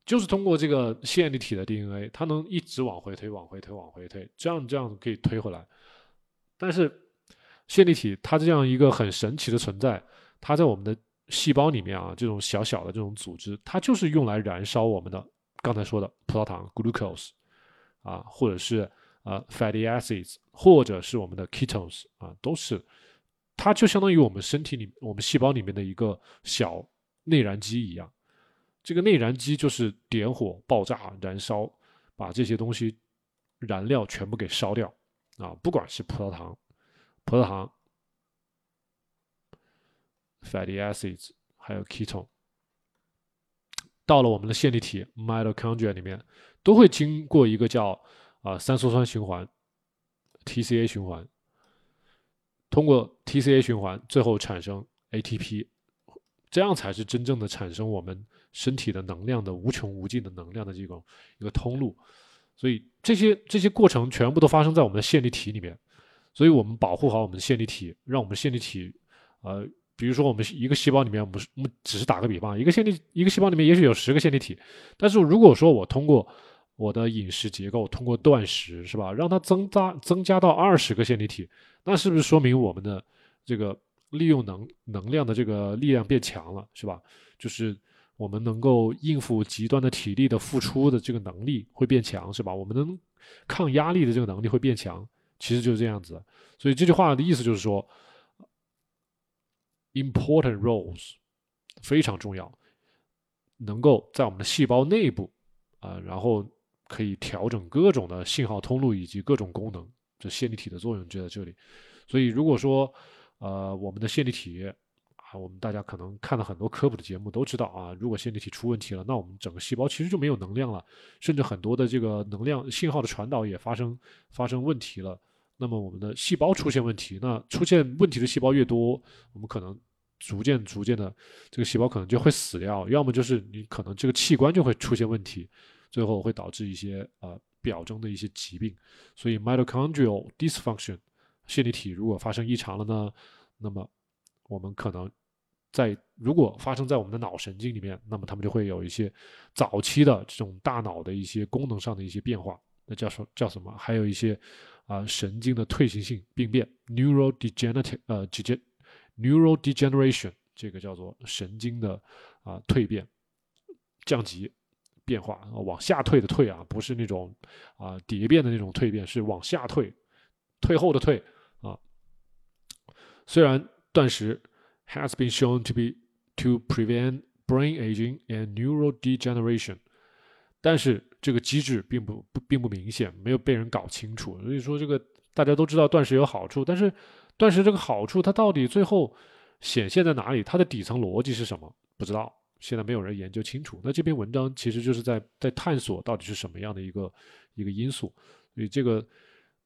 S1: 就是通过这个线粒体的 DNA，它能一直往回推，往回推，往回推，这样这样可以推回来。但是线粒体它这样一个很神奇的存在，它在我们的细胞里面啊，这种小小的这种组织，它就是用来燃烧我们的刚才说的葡萄糖 （glucose） 啊，或者是呃 fatty acids，或者是我们的 ketones 啊，都是它就相当于我们身体里、我们细胞里面的一个小内燃机一样。这个内燃机就是点火、爆炸、燃烧，把这些东西燃料全部给烧掉啊！不管是葡萄糖、葡萄糖、fatty acids，还有 ketone，到了我们的线粒体 mitochondria 里面，都会经过一个叫啊三羧酸循环 （TCA 循环），通过 TCA 循环，最后产生 ATP，这样才是真正的产生我们。身体的能量的无穷无尽的能量的这种一个通路，所以这些这些过程全部都发生在我们的线粒体里面。所以我们保护好我们的线粒体，让我们线粒体，呃，比如说我们一个细胞里面，我们我们只是打个比方，一个线粒一个细胞里面也许有十个线粒体，但是如果说我通过我的饮食结构，通过断食，是吧，让它增加增加到二十个线粒体，那是不是说明我们的这个利用能能量的这个力量变强了，是吧？就是我们能够应付极端的体力的付出的这个能力会变强，是吧？我们能抗压力的这个能力会变强。其实就是这样子，所以这句话的意思就是说，important roles 非常重要，能够在我们的细胞内部啊，然后可以调整各种的信号通路以及各种功能，这线粒体的作用就在这里。所以如果说呃我们的线粒体啊，我们大家可能看了很多科普的节目都知道啊，如果线粒体出问题了，那我们整个细胞其实就没有能量了，甚至很多的这个能量信号的传导也发生发生问题了。那么我们的细胞出现问题，那出现问题的细胞越多，我们可能逐渐逐渐的这个细胞可能就会死掉，要么就是你可能这个器官就会出现问题，最后会导致一些呃表征的一些疾病。所以 mitochondrial dysfunction 线粒体如果发生异常了呢，那么我们可能在如果发生在我们的脑神经里面，那么他们就会有一些早期的这种大脑的一些功能上的一些变化。那叫什叫什么？还有一些。啊，神经的退行性病变 （neurodegenerative） 呃直接，neurodegeneration 这个叫做神经的啊蜕变、降级、变化，往下退的退啊，不是那种啊蝶变的那种蜕变，是往下退、退后的退。虽然断食 has been shown to be to prevent brain aging and neural degeneration，但是。这个机制并不不并不明显，没有被人搞清楚。所以说，这个大家都知道断食有好处，但是断食这个好处它到底最后显现在哪里？它的底层逻辑是什么？不知道，现在没有人研究清楚。那这篇文章其实就是在在探索到底是什么样的一个一个因素。所以这个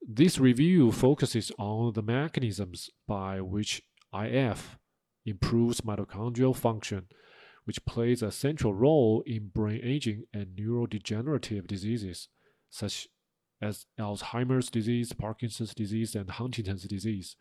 S1: this review focuses on the mechanisms by which IF improves mitochondrial function. which plays a central role in brain aging and neurodegenerative diseases, such as Alzheimer's disease, Parkinson's disease, and Huntington's disease。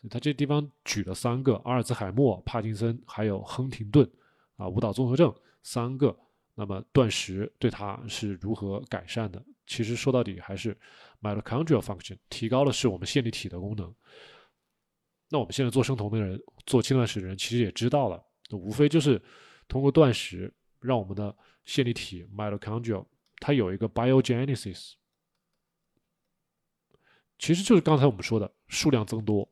S1: 所以他这地方举了三个：阿尔兹海默、帕金森，还有亨廷顿啊，舞蹈综合症三个。那么断食对它是如何改善的？ 其实说到底还是 mitochondrial function 提高了是我们线粒体的功能。那我们现在做生酮的人，做轻断食的人，其实也知道了。无非就是通过断食，让我们的线粒体 mitochondrial 它有一个 biogenesis，其实就是刚才我们说的数量增多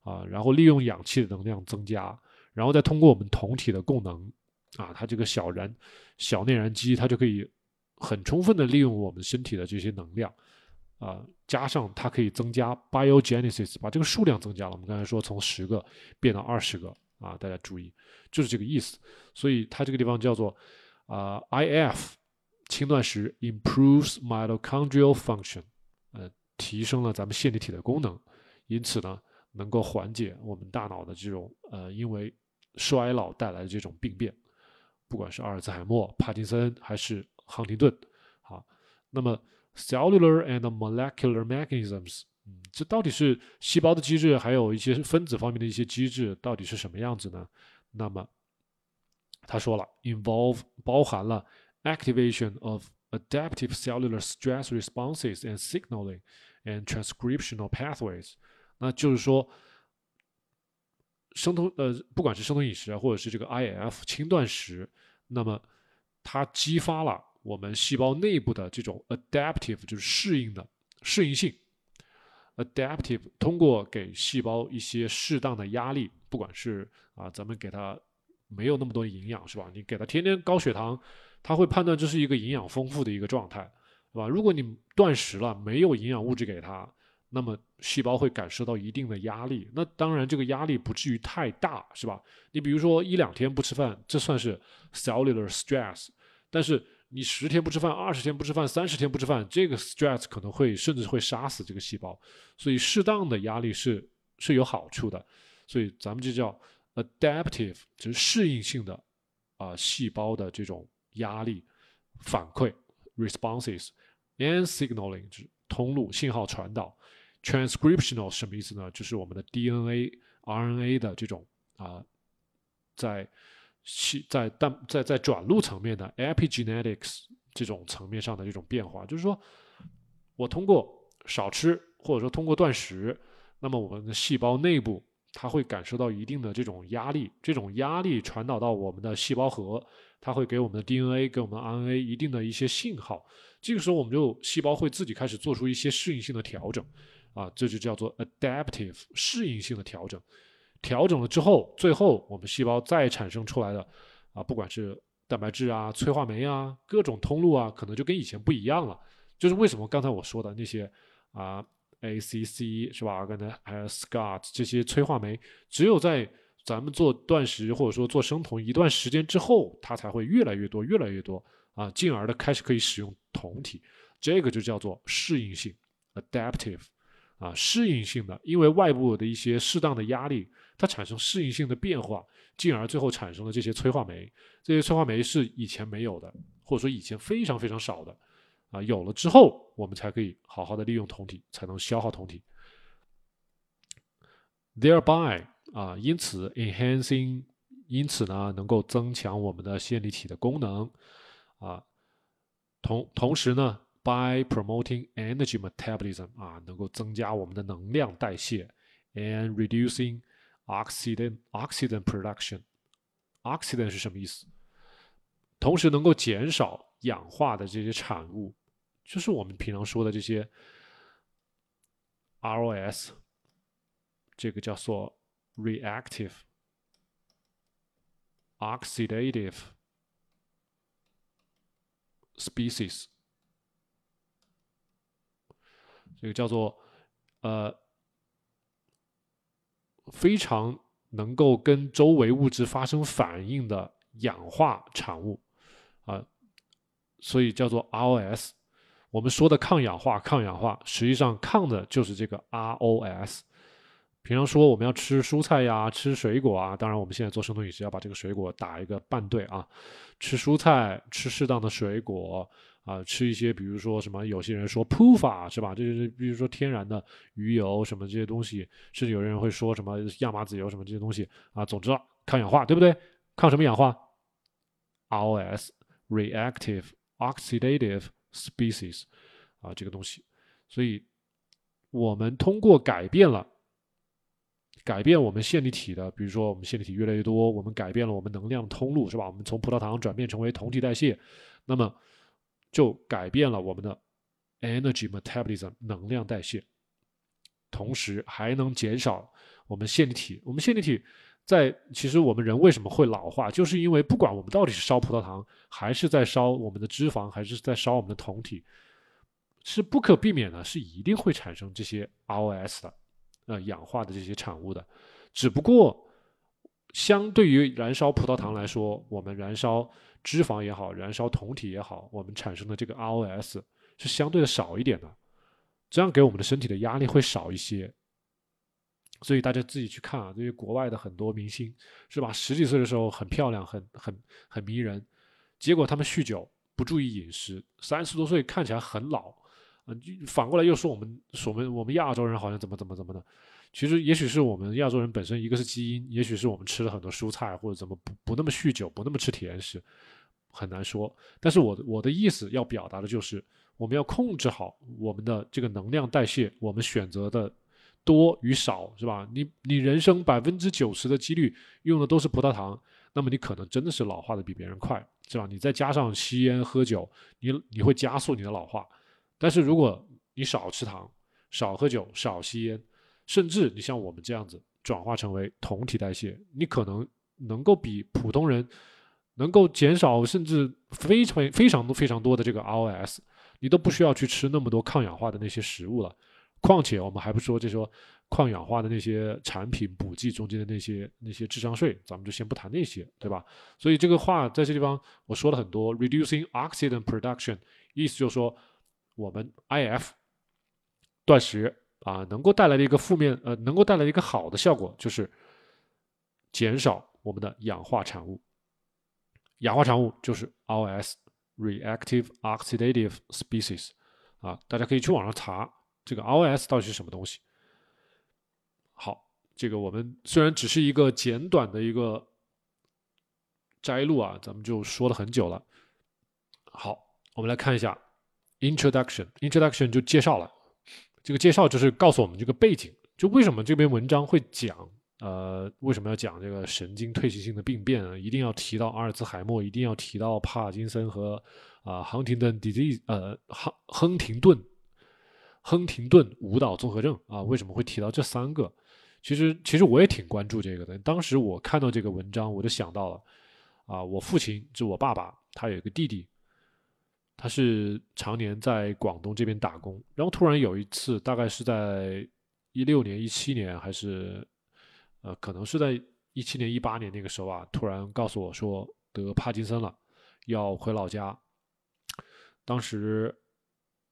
S1: 啊，然后利用氧气的能量增加，然后再通过我们酮体的供能啊，它这个小燃小内燃机它就可以很充分的利用我们身体的这些能量啊，加上它可以增加 biogenesis，把这个数量增加了。我们刚才说从十个变到二十个。啊，大家注意，就是这个意思。所以它这个地方叫做啊，IF 轻断食 improves mitochondrial function，呃，提升了咱们线粒体的功能，因此呢，能够缓解我们大脑的这种呃，因为衰老带来的这种病变，不管是阿尔兹海默、帕金森还是亨廷顿。好，那么 cellular and molecular mechanisms。嗯，这到底是细胞的机制，还有一些分子方面的一些机制，到底是什么样子呢？那么他说了，involve 包含了 activation of adaptive cellular stress responses and signaling and transcriptional pathways。那就是说，生酮呃，不管是生酮饮食啊，或者是这个 IF 轻断食，那么它激发了我们细胞内部的这种 adaptive，就是适应的适应性。Adaptive 通过给细胞一些适当的压力，不管是啊，咱们给它没有那么多营养，是吧？你给它天天高血糖，它会判断这是一个营养丰富的一个状态，是吧？如果你断食了，没有营养物质给它，那么细胞会感受到一定的压力。那当然，这个压力不至于太大，是吧？你比如说一两天不吃饭，这算是 cellular stress，但是。你十天不吃饭，二十天不吃饭，三十天不吃饭，这个 stress 可能会甚至会杀死这个细胞，所以适当的压力是是有好处的，所以咱们就叫 adaptive，就是适应性的啊细胞的这种压力反馈 responses and signaling 就是通路信号传导。Transcriptional 什么意思呢？就是我们的 DNA、RNA 的这种啊，在细在但在在转录层面的 epigenetics 这种层面上的这种变化，就是说我通过少吃或者说通过断食，那么我们的细胞内部它会感受到一定的这种压力，这种压力传导到我们的细胞核，它会给我们的 DNA 给我们 RNA 一定的一些信号，这个时候我们就细胞会自己开始做出一些适应性的调整。啊，这就叫做 adaptive 适应性的调整。调整了之后，最后我们细胞再产生出来的啊，不管是蛋白质啊、催化酶啊、各种通路啊，可能就跟以前不一样了。就是为什么刚才我说的那些啊，ACC 是吧？刚才还有 SCOT 这些催化酶，只有在咱们做断食或者说做生酮一段时间之后，它才会越来越多、越来越多啊，进而的开始可以使用酮体。这个就叫做适应性 adaptive。啊，适应性的，因为外部的一些适当的压力，它产生适应性的变化，进而最后产生了这些催化酶。这些催化酶是以前没有的，或者说以前非常非常少的。啊，有了之后，我们才可以好好的利用酮体，才能消耗酮体。Thereby 啊，因此 enhancing，因此呢，能够增强我们的线粒体的功能。啊，同同时呢。by promoting energy metabolism 啊，能够增加我们的能量代谢，and reducing oxidant oxidant production。oxidant 是什么意思？同时能够减少氧化的这些产物，就是我们平常说的这些 ROS，这个叫做 reactive oxidative species。这个叫做呃 非常能够跟周围物质发生反应的氧化产物啊，所以叫做 ROS。我们说的抗氧化，抗氧化实际上抗的就是这个 ROS。平常说我们要吃蔬菜呀，吃水果啊，当然我们现在做生酮饮食要把这个水果打一个半对啊，吃蔬菜，吃适当的水果。啊，吃一些，比如说什么，有些人说铺法是吧？这就是比如说天然的鱼油什么这些东西，甚至有人会说什么亚麻籽油什么这些东西啊。总之，抗氧化，对不对？抗什么氧化？ROS，reactive oxidative species，啊，这个东西。所以，我们通过改变了，改变我们线粒体的，比如说我们线粒体越来越多，我们改变了我们能量通路，是吧？我们从葡萄糖转变成为酮体代谢，那么。就改变了我们的 energy metabolism 能量代谢，同时还能减少我们线粒体。我们线粒体在其实我们人为什么会老化，就是因为不管我们到底是烧葡萄糖，还是在烧我们的脂肪，还是在烧我们的酮体，是不可避免的，是一定会产生这些 ROS 的，呃，氧化的这些产物的。只不过相对于燃烧葡萄糖来说，我们燃烧。脂肪也好，燃烧酮体也好，我们产生的这个 ROS 是相对的少一点的，这样给我们的身体的压力会少一些。所以大家自己去看啊，这些国外的很多明星是吧？十几岁的时候很漂亮，很很很迷人，结果他们酗酒，不注意饮食，三十多岁看起来很老，嗯，反过来又说我们我们我们亚洲人好像怎么怎么怎么的。其实，也许是我们亚洲人本身一个是基因，也许是我们吃了很多蔬菜或者怎么不不那么酗酒，不那么吃甜食，很难说。但是我我的意思要表达的就是，我们要控制好我们的这个能量代谢，我们选择的多与少，是吧？你你人生百分之九十的几率用的都是葡萄糖，那么你可能真的是老化的比别人快，是吧？你再加上吸烟喝酒，你你会加速你的老化。但是如果你少吃糖，少喝酒，少吸烟。甚至你像我们这样子转化成为酮体代谢，你可能能够比普通人能够减少甚至非常非常多非常多的这个 ROS，你都不需要去吃那么多抗氧化的那些食物了。况且我们还不说这说抗氧化的那些产品补剂中间的那些那些智商税，咱们就先不谈那些，对吧？所以这个话在这地方我说了很多，reducing oxygen production，意思就是说我们 IF 断食。啊，能够带来的一个负面，呃，能够带来的一个好的效果，就是减少我们的氧化产物。氧化产物就是 ROS（Reactive Oxidative Species）。啊，大家可以去网上查这个 ROS 到底是什么东西？好，这个我们虽然只是一个简短的一个摘录啊，咱们就说了很久了。好，我们来看一下 introduction，introduction 就介绍了，这个介绍就是告诉我们这个背景，就为什么这篇文章会讲，呃，为什么要讲这个神经退行性的病变啊，一定要提到阿尔兹海默，一定要提到帕金森和啊亨廷顿 disease，呃，亨亨廷顿。亨廷顿舞蹈综合症啊，为什么会提到这三个？其实，其实我也挺关注这个的。当时我看到这个文章，我就想到了啊，我父亲就我爸爸，他有一个弟弟，他是常年在广东这边打工，然后突然有一次，大概是在一六年、一七年，还是呃，可能是在一七年、一八年那个时候啊，突然告诉我说得帕金森了，要回老家。当时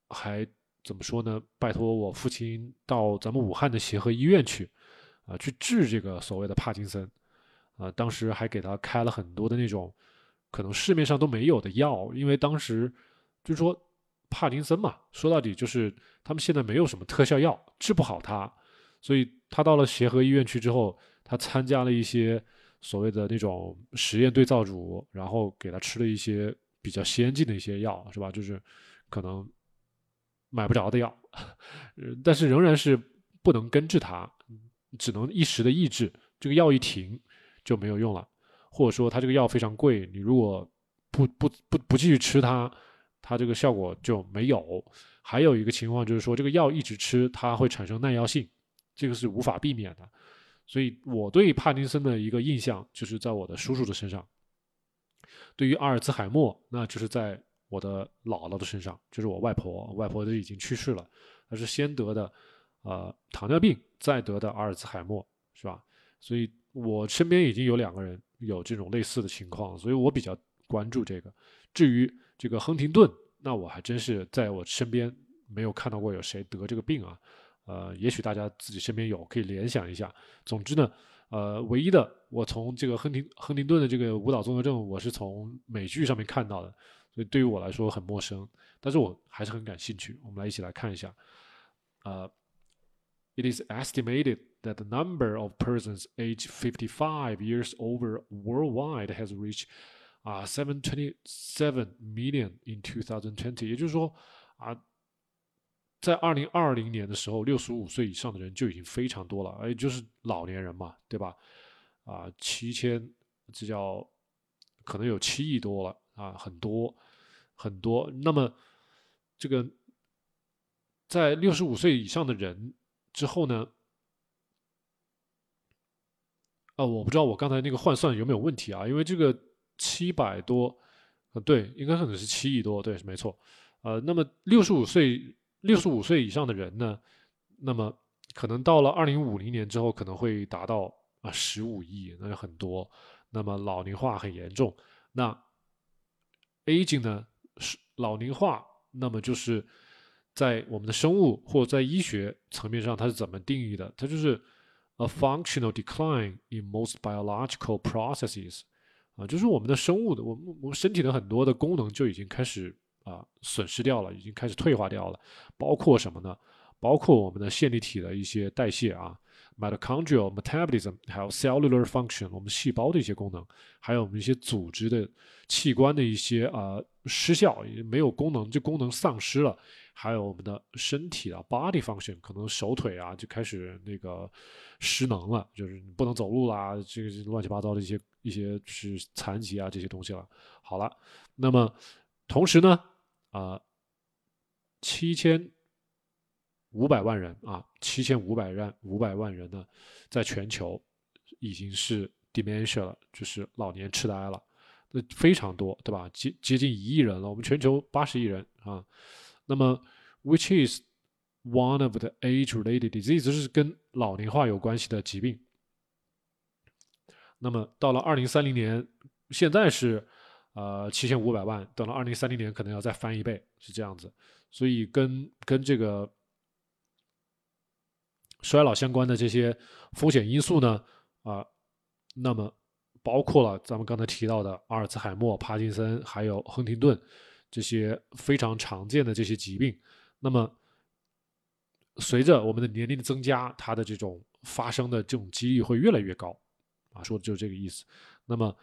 S1: 还。怎么说呢？拜托我父亲到咱们武汉的协和医院去，啊，去治这个所谓的帕金森，啊，当时还给他开了很多的那种可能市面上都没有的药，因为当时就是说帕金森嘛，说到底就是他们现在没有什么特效药治不好他，所以他到了协和医院去之后，他参加了一些所谓的那种实验对照组，然后给他吃了一些比较先进的一些药，是吧？就是可能。买不着的药，但是仍然是不能根治它，只能一时的抑制。这个药一停就没有用了，或者说它这个药非常贵，你如果不不不不继续吃它，它这个效果就没有。还有一个情况就是说，这个药一直吃，它会产生耐药性，这个是无法避免的。所以我对帕金森的一个印象就是在我的叔叔的身上，对于阿尔兹海默，那就是在。我的姥姥的身上，就是我外婆，外婆都已经去世了，她是先得的，呃，糖尿病，再得的阿尔兹海默，是吧？所以我身边已经有两个人有这种类似的情况，所以我比较关注这个。至于这个亨廷顿，那我还真是在我身边没有看到过有谁得这个病啊，呃，也许大家自己身边有，可以联想一下。总之呢，呃，唯一的，我从这个亨廷亨廷顿的这个舞蹈综合症，我是从美剧上面看到的。所以对于我来说很陌生，但是我还是很感兴趣。我们来一起来看一下。呃，It is estimated that the number of persons aged 55 years over worldwide has reached 啊，seven twenty seven million in 2020。也就是说啊，在二零二零年的时候，六十五岁以上的人就已经非常多了，也就是老年人嘛，对吧？啊，七千，这叫可能有七亿多了啊，很多。很多，那么这个在六十五岁以上的人之后呢？啊，我不知道我刚才那个换算有没有问题啊？因为这个七百多，呃，对，应该可能是七亿多，对，没错。呃，那么六十五岁六十五岁以上的人呢？那么可能到了二零五零年之后，可能会达到啊十五亿，那就很多。那么老龄化很严重，那 aging 呢？是老龄化，那么就是在我们的生物或在医学层面上，它是怎么定义的？它就是 a functional decline in most biological processes，啊，就是我们的生物的，我们我们身体的很多的功能就已经开始啊损失掉了，已经开始退化掉了，包括什么呢？包括我们的线粒体的一些代谢啊。mitochondrial metabolism，还有 cellular function，我们细胞的一些功能，还有我们一些组织的器官的一些啊失效，也没有功能，就功能丧失了。还有我们的身体啊 body function，可能手腿啊就开始那个失能了，就是不能走路啦，这个乱七八糟的一些一些是残疾啊这些东西了。好了，那么同时呢，啊七千。五百万人啊，七千五百万五百万人呢，在全球已经是 dementia 了，就是老年痴呆了，那非常多，对吧？接接近一亿人了，我们全球八十亿人啊。那么，which is one of the age-related diseases 是跟老龄化有关系的疾病。那么到了二零三零年，现在是呃七千五百万，等到二零三零年可能要再翻一倍，是这样子。所以跟跟这个。衰老相关的这些风险因素呢，啊，那么包括了咱们刚才提到的阿尔茨海默、帕金森，还有亨廷顿这些非常常见的这些疾病。那么随着我们的年龄的增加，它的这种发生的这种几率会越来越高，啊，说的就是这个意思。那么，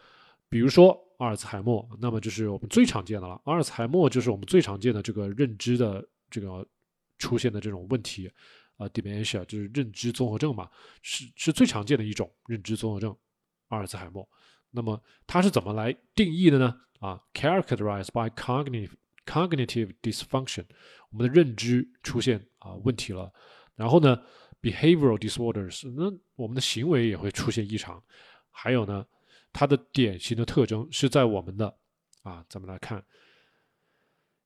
S1: 比如说阿尔茨海默，那么就是我们最常见的了。阿尔茨海默就是我们最常见的这个认知的这个出现的这种问题，啊，dementia 就是认知综合症嘛，是是最常见的一种认知综合症，阿尔茨海默。那么它是怎么来定义的呢？啊，characterized by cognitive cognitive dysfunction，我们的认知出现啊问题了。然后呢，behavioral disorders，那我们的行为也会出现异常。还有呢，它的典型的特征是在我们的啊，咱们来看，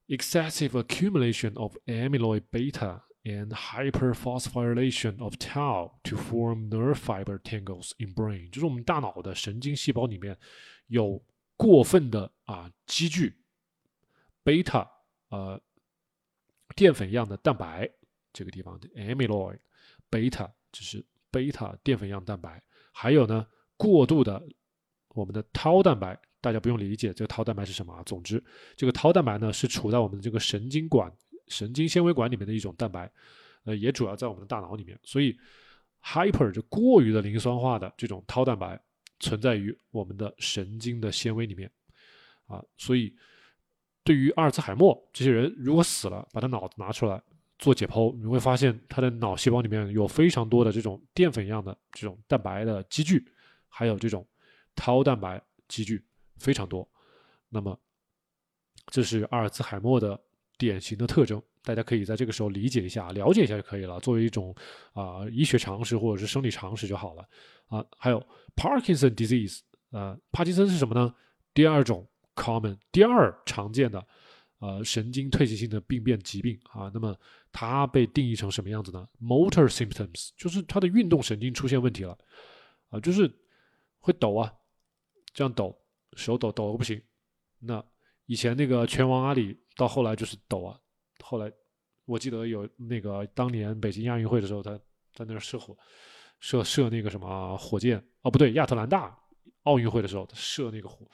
S1: excessive accumulation of amyloid beta。and hyperphosphorylation of tau to form nerve fiber tangles in brain，就是我们大脑的神经细胞里面有 过分的啊积聚贝塔呃淀粉样的蛋白，这个地方的 amyloid 贝塔就是贝塔淀粉样蛋白，还有呢过度的我们的 tau 蛋白，大家不用理解这个 tau 蛋白是什么啊，总之这个 tau 蛋白呢是处在我们这个神经管。神经纤维管里面的一种蛋白，呃，也主要在我们的大脑里面。所以，hyper 就过于的磷酸化的这种 tau 蛋白存在于我们的神经的纤维里面，啊，所以对于阿尔茨海默这些人，如果死了，把他脑子拿出来做解剖，你会发现他的脑细胞里面有非常多的这种淀粉一样的这种蛋白的积聚，还有这种 tau 蛋白积聚非常多。那么，这是阿尔茨海默的。典型的特征，大家可以在这个时候理解一下、了解一下就可以了，作为一种啊医学常识或者是生理常识就好了啊。还有 Parkinson disease，呃，帕金森是什么呢？第二种 common，第二常见的呃神经退行性的病变疾病啊。那么它被定义成什么样子呢？Motor symptoms，就是它的运动神经出现问题了啊，就是会抖啊，这样抖，手抖抖个不行。那以前那个拳王阿里。到后来就是抖啊，后来我记得有那个当年北京亚运会的时候，他在那儿射火，射射那个什么火箭哦，不对，亚特兰大奥运会的时候，他射那个火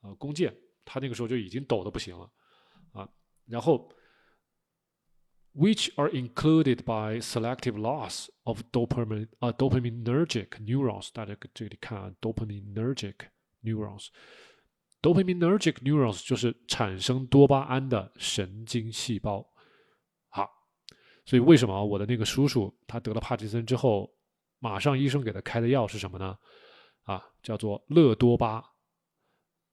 S1: 呃弓箭，他那个时候就已经抖的不行了啊。然后，which are included by selective loss of dopamine 啊 dopaminergic neurons，大家这里看啊 dopaminergic neurons。dopaminergic neurons 就是产生多巴胺的神经细胞。所以为什么我的那个叔叔他得了帕金森之后，马上医生给他开的药是什么呢？啊，叫做乐多巴。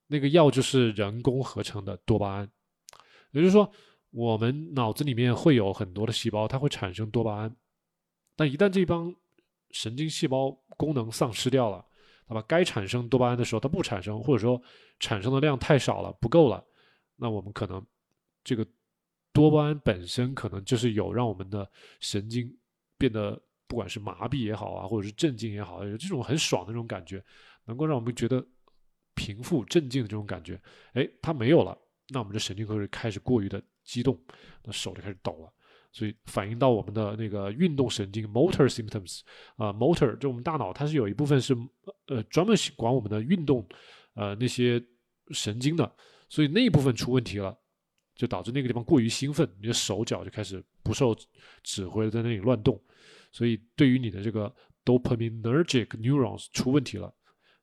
S1: 那个药就是人工合成的多巴胺。也就是说，我们脑子里面会有很多的细胞，它会产生多巴胺。但一旦这帮神经细胞功能丧失掉了，好吧，该产生多巴胺的时候它不产生，或者说产生的量太少了，不够了，那我们可能这个多巴胺本身可能就是有让我们的神经变得不管是麻痹也好啊，或者是镇静也好，有这种很爽的那种感觉，能够让我们觉得平复、镇静的这种感觉，哎，它没有了，那我们的神经会开始过于的激动，那手就开始抖了。所以反映到我们的那个运动神经 motor symptoms 啊，motor 就我们大脑它是有一部分是呃专门管我们的运动呃那些神经的，所以那一部分出问题了，就导致那个地方过于兴奋，你的手脚就开始不受指挥在那里乱动，所以对于你的这个 dopaminergic neurons 出问题了，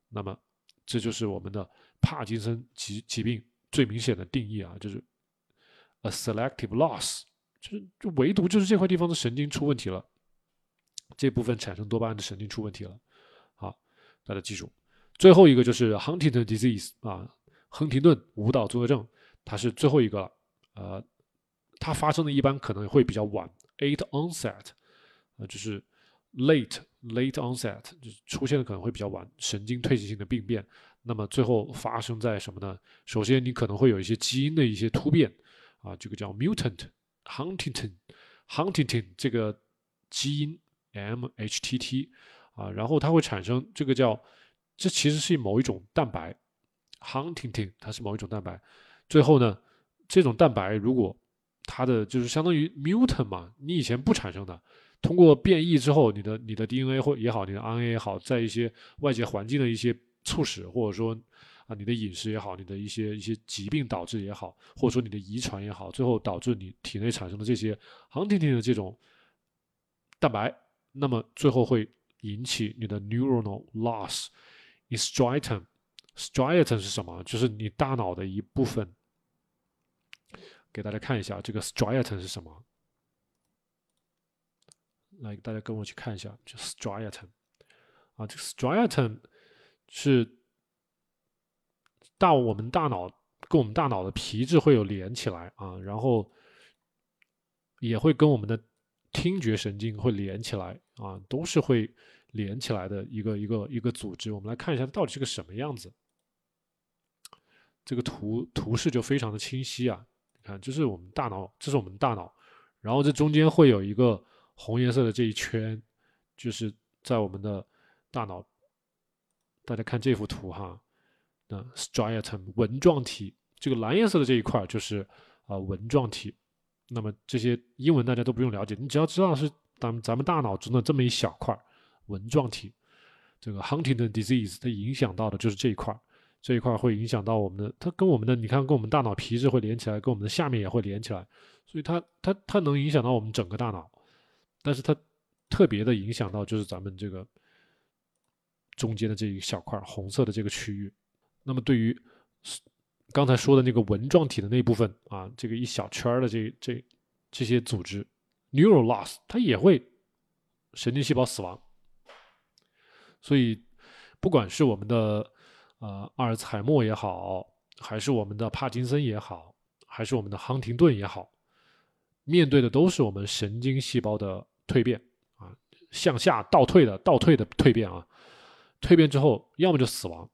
S1: 那么这就是我们的帕金森疾疾病最明显的定义啊，就是 a selective loss。就是就唯独就是这块地方的神经出问题了，这部分产生多巴胺的神经出问题了。好，大家记住，最后一个就是 Huntington disease 啊，亨廷顿舞蹈综合症，它是最后一个了。呃，它发生的一般可能会比较晚，late onset，呃，就是 late late onset，就是出现的可能会比较晚，神经退行性的病变。那么最后发生在什么呢？首先你可能会有一些基因的一些突变啊，这个叫 mutant。Huntington，Huntington 这个基因 MHTT 啊，然后它会产生这个叫，这其实是某一种蛋白，Huntington 它是某一种蛋白。最后呢，这种蛋白如果它的就是相当于 mutant 嘛，你以前不产生的，通过变异之后，你的你的 DNA 或也好，你的 RNA 也好，在一些外界环境的一些促使或者说。啊，你的饮食也好，你的一些一些疾病导致也好，或者说你的遗传也好，最后导致你体内产生的这些 Huntington 的这种蛋白，那么最后会引起你的 neuronal loss in striatum。striatum 是什么？就是你大脑的一部分。给大家看一下这个 striatum 是什么。来，大家跟我去看一下，就 striatum 啊，这个 striatum 是大我们大脑跟我们大脑的皮质会有连起来啊，然后也会跟我们的听觉神经会连起来啊，都是会连起来的一个一个一个组织。我们来看一下它到底是个什么样子。这个图图示就非常的清晰啊，看，这是我们大脑，这是我们大脑，然后这中间会有一个红颜色的这一圈，就是在我们的大脑。大家看这幅图哈，那 striatum 纹状体，这个蓝颜色的这一块就是啊纹状体。那么这些英文大家都不用了解，你只要知道是咱咱们大脑中的这么一小块纹状体。这个 Huntington disease 它影响到的就是这一块。这一块会影响到我们的，它跟我们的，你看，跟我们大脑皮质会连起来，跟我们的下面也会连起来，所以它它它能影响到我们整个大脑，但是它特别的影响到就是咱们这个中间的这一小块红色的这个区域。那么对于刚才说的那个纹状体的那部分啊，这个一小圈的这这这些组织，neural loss，它也会神经细胞死亡。所以不管是我们的。呃，阿尔茨海默也好，还是我们的帕金森也好，还是我们的亨廷顿也好，面对的都是我们神经细胞的蜕变啊，向下倒退的倒退的蜕变啊，蜕变之后，要么就死亡，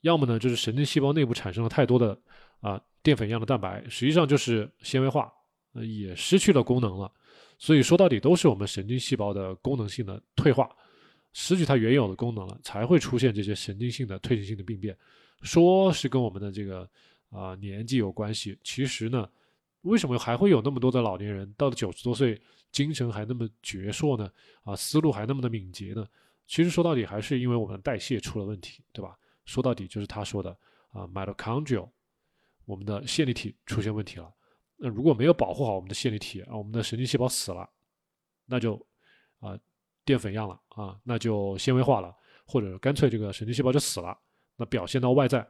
S1: 要么呢就是神经细胞内部产生了太多的啊淀粉一样的蛋白，实际上就是纤维化，也失去了功能了。所以说到底都是我们神经细胞的功能性的退化。失去它原有的功能了，才会出现这些神经性的退行性的病变。说是跟我们的这个啊年纪有关系，其实呢，为什么还会有那么多的老年人到了九十多岁，精神还那么矍铄呢？啊，思路还那么的敏捷呢？其实说到底还是因为我们的代谢出了问题，对吧？说到底就是他说的啊，mitochondrial，我们的线粒体出现问题了。那如果没有保护好我们的线粒体啊，我们的神经细胞死了，那就。淀粉样了啊，那就纤维化了，或者干脆这个神经细胞就死了。那表现到外在，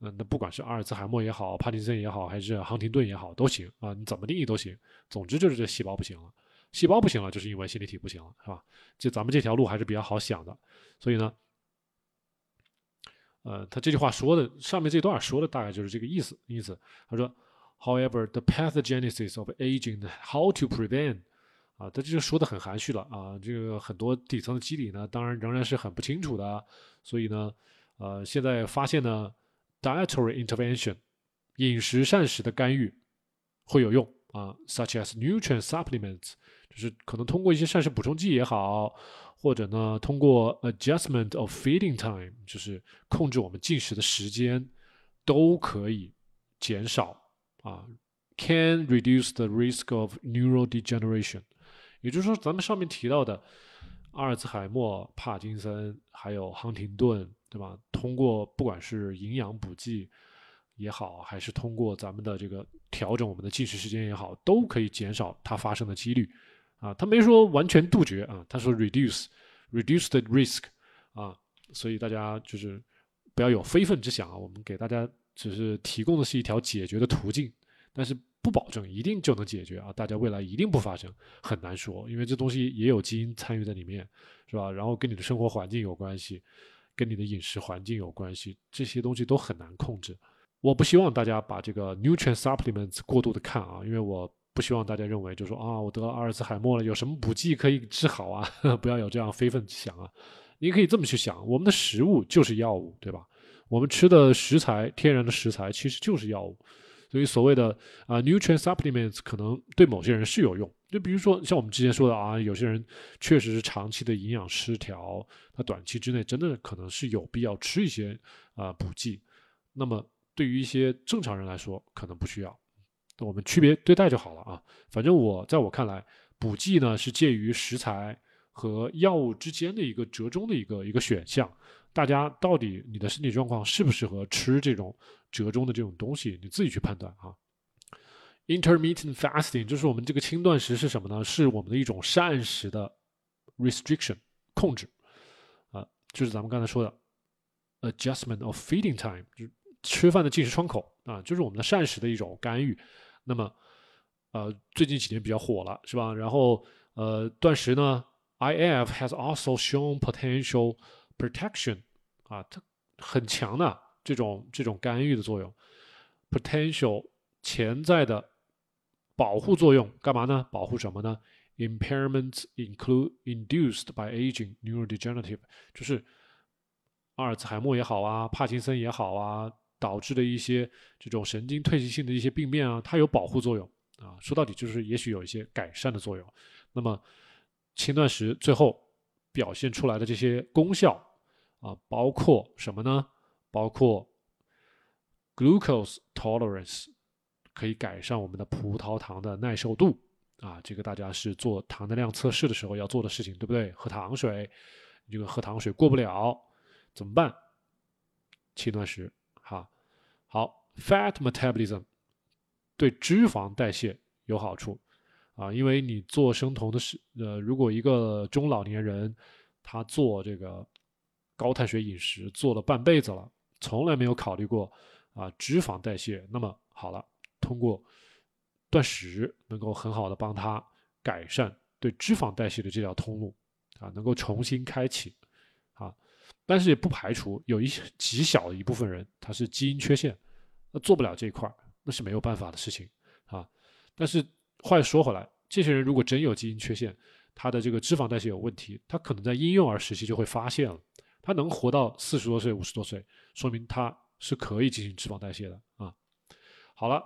S1: 嗯，那不管是阿尔兹海默也好，帕金森也好，还是亨廷顿也好，都行啊，你怎么定义都行。总之就是这细胞不行了，细胞不行了，就是因为线粒体不行了，是吧？就咱们这条路还是比较好想的。所以呢，呃，他这句话说的上面这段说的大概就是这个意思。意思他说，However, the pathogenesis of aging, how to prevent 啊，这就说的很含蓄了啊，这个很多底层的机理呢，当然仍然是很不清楚的，所以呢，呃，现在发现呢，dietary intervention，饮食膳食的干预会有用啊，such as nutrient supplements，就是可能通过一些膳食补充剂也好，或者呢，通过 adjustment of feeding time，就是控制我们进食的时间，都可以减少啊，can reduce the risk of neural degeneration。也就是说，咱们上面提到的阿尔茨海默、帕金森，还有亨廷顿，对吧？通过不管是营养补剂也好，还是通过咱们的这个调整我们的进食时间也好，都可以减少它发生的几率。啊，他没说完全杜绝啊，他说 reduce，reduce the risk 啊。所以大家就是不要有非分之想啊。我们给大家只是提供的是一条解决的途径，但是。不保证一定就能解决啊！大家未来一定不发生，很难说，因为这东西也有基因参与在里面，是吧？然后跟你的生活环境有关系，跟你的饮食环境有关系，这些东西都很难控制。我不希望大家把这个 nutrient supplements 过度的看啊，因为我不希望大家认为就说啊，我得了阿尔茨海默了，有什么补剂可以治好啊？不要有这样非分之想啊！你可以这么去想，我们的食物就是药物，对吧？我们吃的食材，天然的食材其实就是药物。所以所谓的啊，nutrient supplements 可能对某些人是有用，就比如说像我们之前说的啊，有些人确实是长期的营养失调，那短期之内真的可能是有必要吃一些啊补剂。那么对于一些正常人来说，可能不需要，我们区别对待就好了啊。反正我在我看来，补剂呢是介于食材和药物之间的一个折中的一个一个选项。大家到底你的身体状况适不适合吃这种折中的这种东西，你自己去判断啊。intermittent fasting 就是我们这个轻断食是什么呢？是我们的一种膳食的 restriction 控制啊，就是咱们刚才说的 adjustment of feeding time，就是吃饭的进食窗口啊，就是我们的膳食的一种干预。那么呃，最近几年比较火了，是吧？然后呃，断食呢，IF has also shown potential protection 啊，它很强的这种这种干预的作用，potential 潜在的。保护作用干嘛呢？保护什么呢？Impairments include induced by aging neurodegenerative，就是阿尔茨海默也好啊，帕金森也好啊，导致的一些这种神经退行性的一些病变啊，它有保护作用啊。说到底就是也许有一些改善的作用。那么轻断食最后表现出来的这些功效啊，包括什么呢？包括 glucose tolerance。可以改善我们的葡萄糖的耐受度啊，这个大家是做糖的量测试的时候要做的事情，对不对？喝糖水，你这个喝糖水过不了，怎么办？轻断食，哈，好，fat metabolism 对脂肪代谢有好处啊，因为你做生酮的是，呃，如果一个中老年人他做这个高碳水饮食做了半辈子了，从来没有考虑过啊脂肪代谢，那么好了。通过断食，能够很好的帮他改善对脂肪代谢的这条通路啊，能够重新开启啊，但是也不排除有一些极小的一部分人他是基因缺陷，那做不了这一块那是没有办法的事情啊。但是话又说回来，这些人如果真有基因缺陷，他的这个脂肪代谢有问题，他可能在婴幼儿时期就会发现了，他能活到四十多岁、五十多岁，说明他是可以进行脂肪代谢的啊。好了。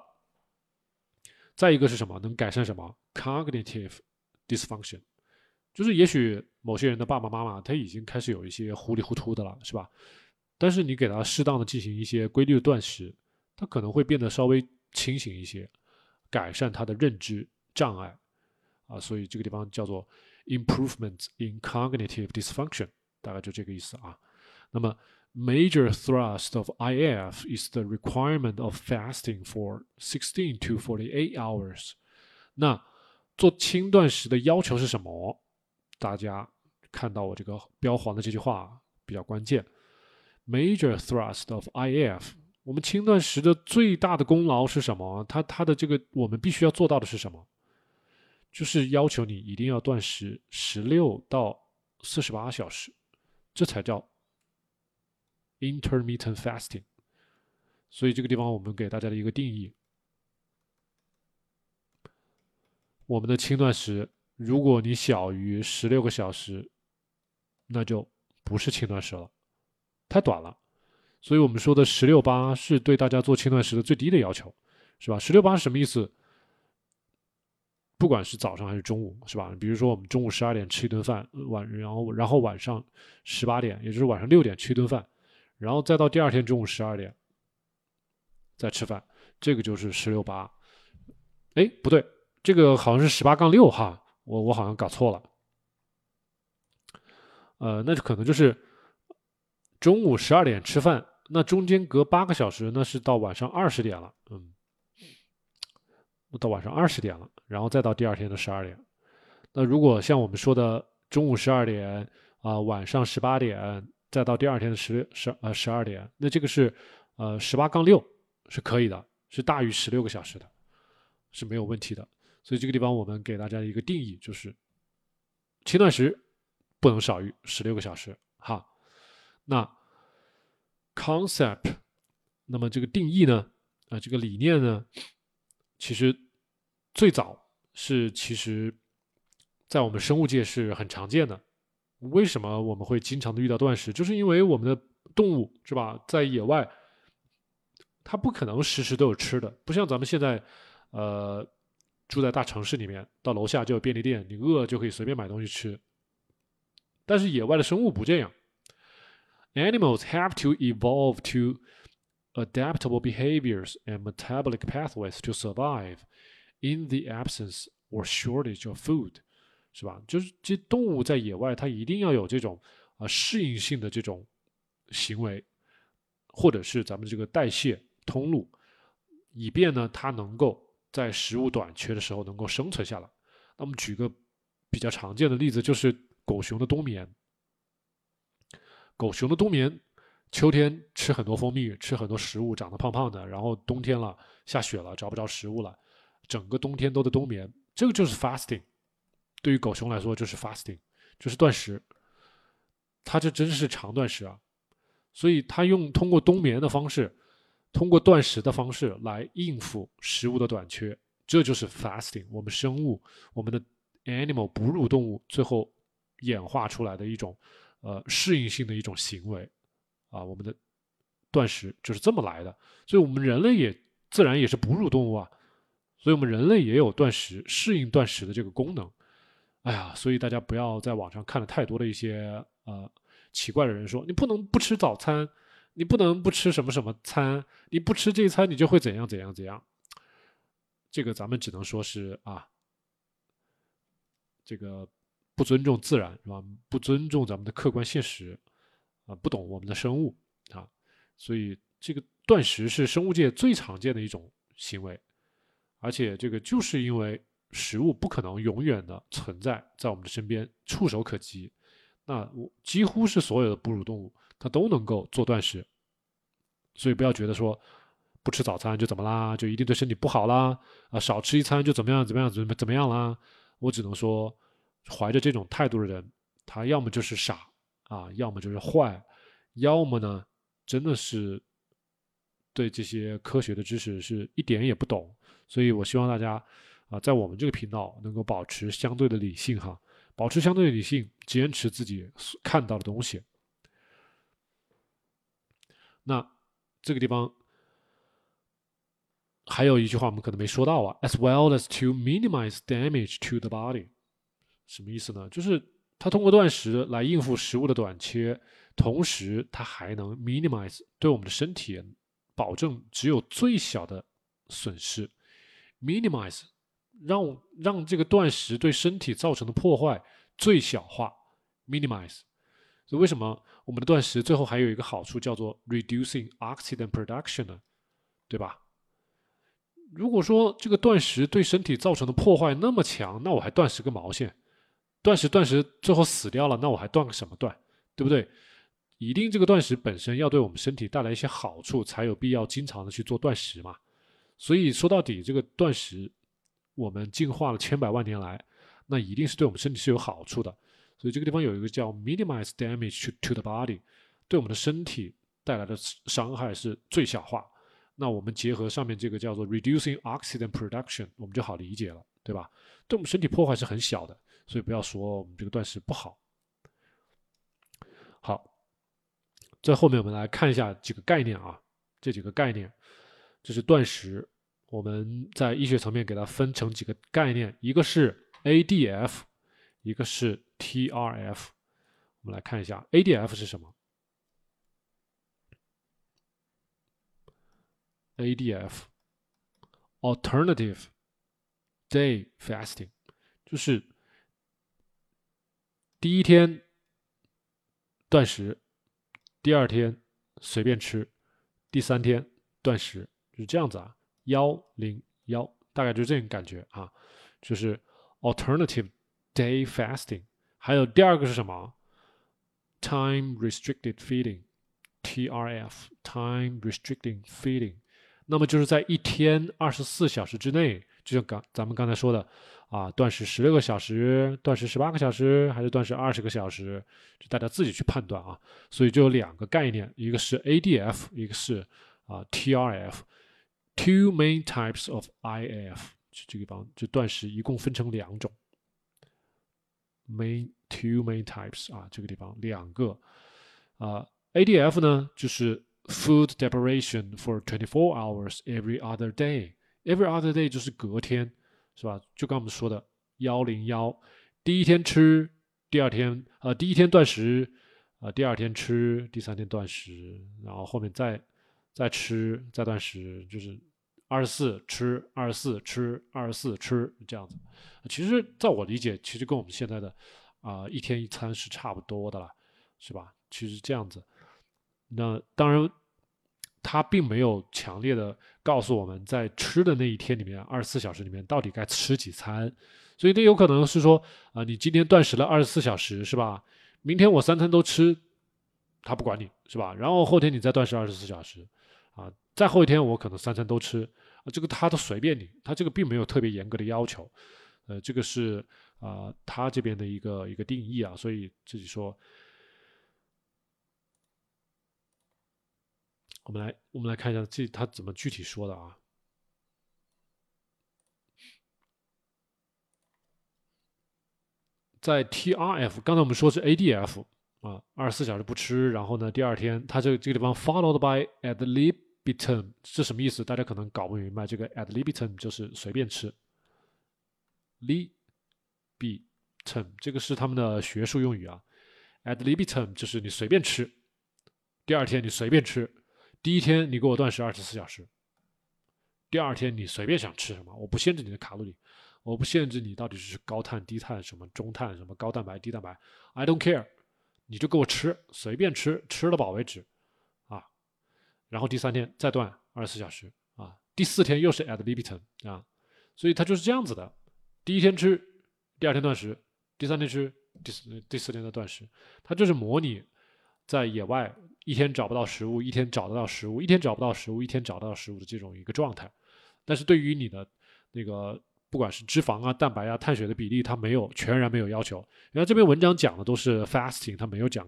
S1: 再一个是什么？能改善什么？cognitive dysfunction，就是也许某些人的爸爸妈妈他已经开始有一些糊里糊涂的了，是吧？但是你给他适当的进行一些规律的断食，他可能会变得稍微清醒一些，改善他的认知障碍啊。所以这个地方叫做 improvement in cognitive dysfunction，大概就这个意思啊。那么。major thrust of IF is the requirement of fasting for sixteen to forty-eight hours。那做轻断食的要求是什么？大家看到我这个标黄的这句话比较关键。Major thrust of IF，我们轻断食的最大的功劳是什么？它它的这个我们必须要做到的是什么？就是要求你一定要断食十六到四十八小时，这才叫 Intermittent fasting，所以这个地方我们给大家的一个定义：我们的轻断食，如果你小于十六个小时，那就不是轻断食了，太短了。所以我们说的十六八是对大家做轻断食的最低的要求，是吧？十六八是什么意思？不管是早上还是中午，是吧？比如说我们中午十二点吃一顿饭，晚然后然后晚上十八点，也就是晚上六点吃一顿饭。然后再到第二天中午十二点再吃饭，这个就是十六八。哎，不对，这个好像是十八杠六哈，我我好像搞错了。呃，那就可能就是中午十二点吃饭，那中间隔八个小时，那是到晚上二十点了。嗯，到晚上二十点了，然后再到第二天的十二点。那如果像我们说的中午十二点啊，晚上十八点。再到第二天的十十呃十二点，那这个是呃十八杠六是可以的，是大于十六个小时的，是没有问题的。所以这个地方我们给大家一个定义，就是轻断食不能少于十六个小时哈。那 concept，那么这个定义呢，啊这个理念呢，其实最早是其实在我们生物界是很常见的。为什么我们会经常的遇到断食？就是因为我们的动物是吧，在野外，它不可能时时都有吃的，不像咱们现在，呃，住在大城市里面，到楼下就有便利店，你饿就可以随便买东西吃。但是野外的生物不这样，animals have to evolve to adaptable behaviors and metabolic pathways to survive in the absence or shortage of food. 是吧？就是这动物在野外，它一定要有这种啊适应性的这种行为，或者是咱们这个代谢通路，以便呢它能够在食物短缺的时候能够生存下来。那么举个比较常见的例子，就是狗熊的冬眠。狗熊的冬眠，秋天吃很多蜂蜜，吃很多食物，长得胖胖的，然后冬天了，下雪了，找不着食物了，整个冬天都在冬眠。这个就是 fasting。对于狗熊来说，就是 fasting，就是断食。它这真是长断食啊！所以它用通过冬眠的方式，通过断食的方式来应付食物的短缺，这就是 fasting。我们生物，我们的 animal 哺乳动物最后演化出来的一种呃适应性的一种行为啊，我们的断食就是这么来的。所以我们人类也自然也是哺乳动物啊，所以我们人类也有断食、适应断食的这个功能。哎呀，所以大家不要在网上看了太多的一些呃奇怪的人说，你不能不吃早餐，你不能不吃什么什么餐，你不吃这一餐你就会怎样怎样怎样。这个咱们只能说是啊，这个不尊重自然是吧？不尊重咱们的客观现实啊，不懂我们的生物啊。所以这个断食是生物界最常见的一种行为，而且这个就是因为。食物不可能永远的存在在我们的身边，触手可及。那我几乎是所有的哺乳动物，它都能够做断食。所以不要觉得说不吃早餐就怎么啦，就一定对身体不好啦啊，少吃一餐就怎么样怎么样怎么怎么样啦。我只能说，怀着这种态度的人，他要么就是傻啊，要么就是坏，要么呢真的是对这些科学的知识是一点也不懂。所以我希望大家。啊，在我们这个频道能够保持相对的理性哈，保持相对的理性，坚持自己看到的东西。那这个地方还有一句话我们可能没说到啊，as well as to minimize damage to the body，什么意思呢？就是它通过断食来应付食物的短缺，同时它还能 minimize 对我们的身体保证只有最小的损失，minimize。让让这个断食对身体造成的破坏最小化，minimize。所以为什么我们的断食最后还有一个好处叫做 reducing oxidant production 呢？对吧？如果说这个断食对身体造成的破坏那么强，那我还断食个毛线？断食断食最后死掉了，那我还断个什么断？对不对？一定这个断食本身要对我们身体带来一些好处，才有必要经常的去做断食嘛。所以说到底，这个断食。我们进化了千百万年来，那一定是对我们身体是有好处的。所以这个地方有一个叫 minimize damage to the body，对我们的身体带来的伤害是最小化。那我们结合上面这个叫做 reducing oxidant production，我们就好理解了，对吧？对我们身体破坏是很小的，所以不要说我们这个断食不好。好，在后面我们来看一下几个概念啊，这几个概念，这是断食。我们在医学层面给它分成几个概念，一个是 ADF，一个是 TRF。我们来看一下 ADF 是什么？ADF，Alternative Day Fasting，就是第一天断食，第二天随便吃，第三天断食，就是这样子啊。幺零幺，大概就这种感觉啊，就是 alternative day fasting。还有第二个是什么？time restricted feeding，TRF，time restricting feeding。那么就是在一天二十四小时之内，就像刚咱们刚才说的啊，断食十六个小时，断食十八个小时，还是断食二十个小时，就大家自己去判断啊。所以就有两个概念，一个是 ADF，一个是啊 TRF。Two main types of IF，这个地方就断食一共分成两种。Main two main types 啊，这个地方两个啊，ADF 呢就是 food deprivation for twenty four hours every other day。Every other day 就是隔天，是吧？就刚我们说的幺零幺，第一天吃，第二天呃第一天断食，啊第二天吃，第三天断食，然后后面再再吃再断食，就是。二十四吃，二十四吃，二十四吃，这样子。其实，在我理解，其实跟我们现在的啊一天一餐是差不多的了，是吧？其实这样子。那当然，它并没有强烈的告诉我们在吃的那一天里面，二十四小时里面到底该吃几餐。所以，这有可能是说啊，你今天断食了二十四小时，是吧？明天我三餐都吃，他不管你是吧？然后后天你再断食二十四小时，啊，再后一天我可能三餐都吃，啊，这个他都随便你，他这个并没有特别严格的要求，呃，这个是啊，他这边的一个一个定义啊，所以自己说，我们来我们来看一下这他怎么具体说的啊。在 TRF，刚才我们说是 ADF 啊，二十四小时不吃，然后呢，第二天它这这个地方 followed by ad libitum 是什么意思？大家可能搞不明白，这个 ad libitum 就是随便吃，libitum 这个是他们的学术用语啊，ad libitum 就是你随便吃，第二天你随便吃，第一天你给我断食二十四小时，第二天你随便想吃什么，我不限制你的卡路里。我不限制你到底是高碳、低碳、什么中碳、什么高蛋白、低蛋白，I don't care，你就给我吃，随便吃，吃了饱为止，啊，然后第三天再断二十四小时，啊，第四天又是 ad libitum 啊，所以它就是这样子的，第一天吃，第二天断食，第三天吃，第四第四天的断食，它就是模拟在野外一天找不到食物，一天找得到食物，一天找不到食物，一天找到食物的这种一个状态，但是对于你的那个。不管是脂肪啊、蛋白啊、碳水的比例，它没有全然没有要求。然后这篇文章讲的都是 fasting，它没有讲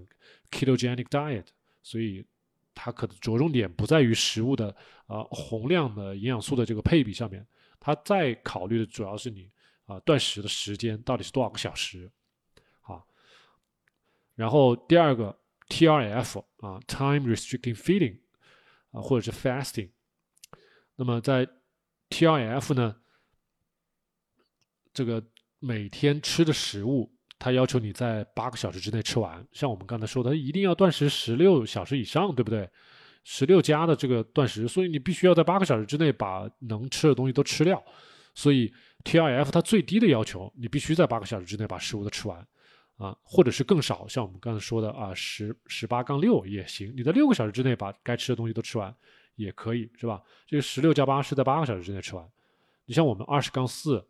S1: ketogenic diet，所以它可着重点不在于食物的啊宏量的营养素的这个配比上面，它在考虑的主要是你啊断食的时间到底是多少个小时，好。然后第二个 TRF 啊，time restricting feeding 啊，或者是 fasting。那么在 TRF 呢？这个每天吃的食物，它要求你在八个小时之内吃完。像我们刚才说的，一定要断食十六小时以上，对不对？十六加的这个断食，所以你必须要在八个小时之内把能吃的东西都吃掉。所以 T R F 它最低的要求，你必须在八个小时之内把食物都吃完，啊，或者是更少，像我们刚才说的啊，十十八杠六也行，你在六个小时之内把该吃的东西都吃完也可以，是吧？这个十六加八是在八个小时之内吃完。你像我们二十杠四。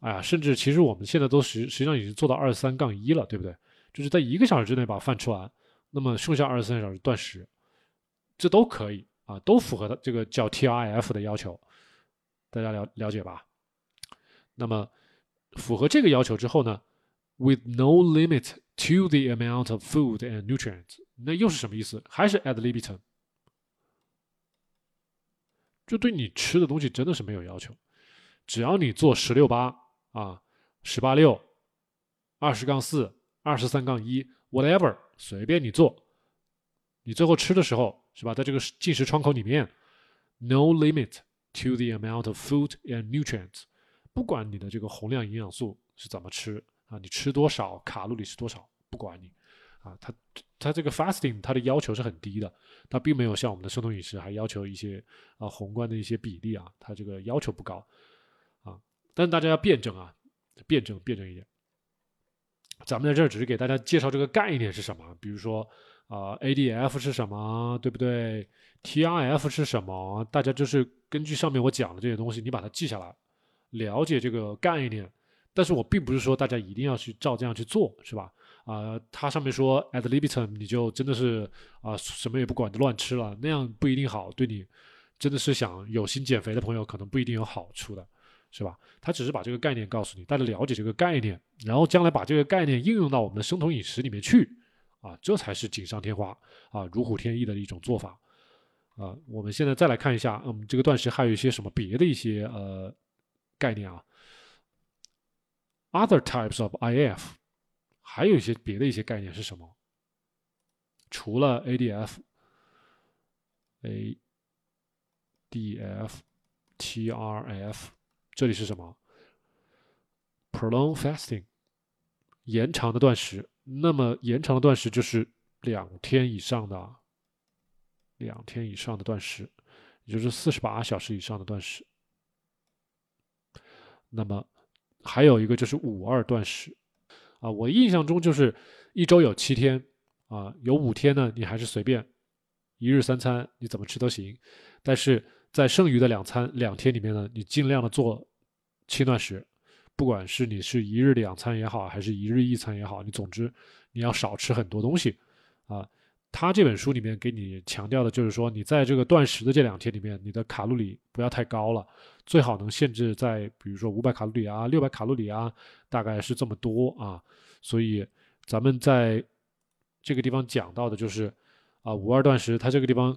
S1: 哎呀，甚至其实我们现在都实实际上已经做到二十三杠一了，对不对？就是在一个小时之内把饭吃完，那么剩下二十三小时断食，这都可以啊，都符合的这个叫 T R F 的要求，大家了了解吧？那么符合这个要求之后呢，with no limit to the amount of food and nutrients，那又是什么意思？还是 ad libitum，就对你吃的东西真的是没有要求，只要你做十六八。啊，十八六，二十杠四，二十三杠一，whatever，随便你做。你最后吃的时候，是吧？在这个进食窗口里面，no limit to the amount of food and nutrients，不管你的这个宏量营养素是怎么吃啊，你吃多少，卡路里是多少，不管你啊，它它这个 fasting 它的要求是很低的，它并没有像我们的生酮饮食还要求一些啊宏观的一些比例啊，它这个要求不高。啊但是大家要辩证啊，辩证辩证一点。咱们在这儿只是给大家介绍这个概念是什么，比如说啊，ADF 是什么，对不对？TRF 是什么？大家就是根据上面我讲的这些东西，你把它记下来，了解这个概念。但是我并不是说大家一定要去照这样去做，是吧？啊，它上面说 ad libitum，你就真的是啊什么也不管就乱吃了，那样不一定好，对你真的是想有心减肥的朋友，可能不一定有好处的。是吧？他只是把这个概念告诉你，大家了解这个概念，然后将来把这个概念应用到我们的生酮饮食里面去，啊，这才是锦上添花啊，如虎添翼的一种做法啊。我们现在再来看一下，嗯，这个断食还有一些什么别的一些呃概念啊？Other types of IF，还有一些别的一些概念是什么？除了 ADF，ADF，TRF。这里是什么？prolong fasting，延长的断食。那么延长的断食就是两天以上的，两天以上的断食，也就是四十八小时以上的断食。那么还有一个就是五二断食，啊，我印象中就是一周有七天，啊，有五天呢，你还是随便。一日三餐你怎么吃都行，但是在剩余的两餐两天里面呢，你尽量的做轻断食，不管是你是一日两餐也好，还是一日一餐也好，你总之你要少吃很多东西啊。他这本书里面给你强调的就是说，你在这个断食的这两天里面，你的卡路里不要太高了，最好能限制在比如说五百卡路里啊、六百卡路里啊，大概是这么多啊。所以咱们在这个地方讲到的就是啊，五二断食，它这个地方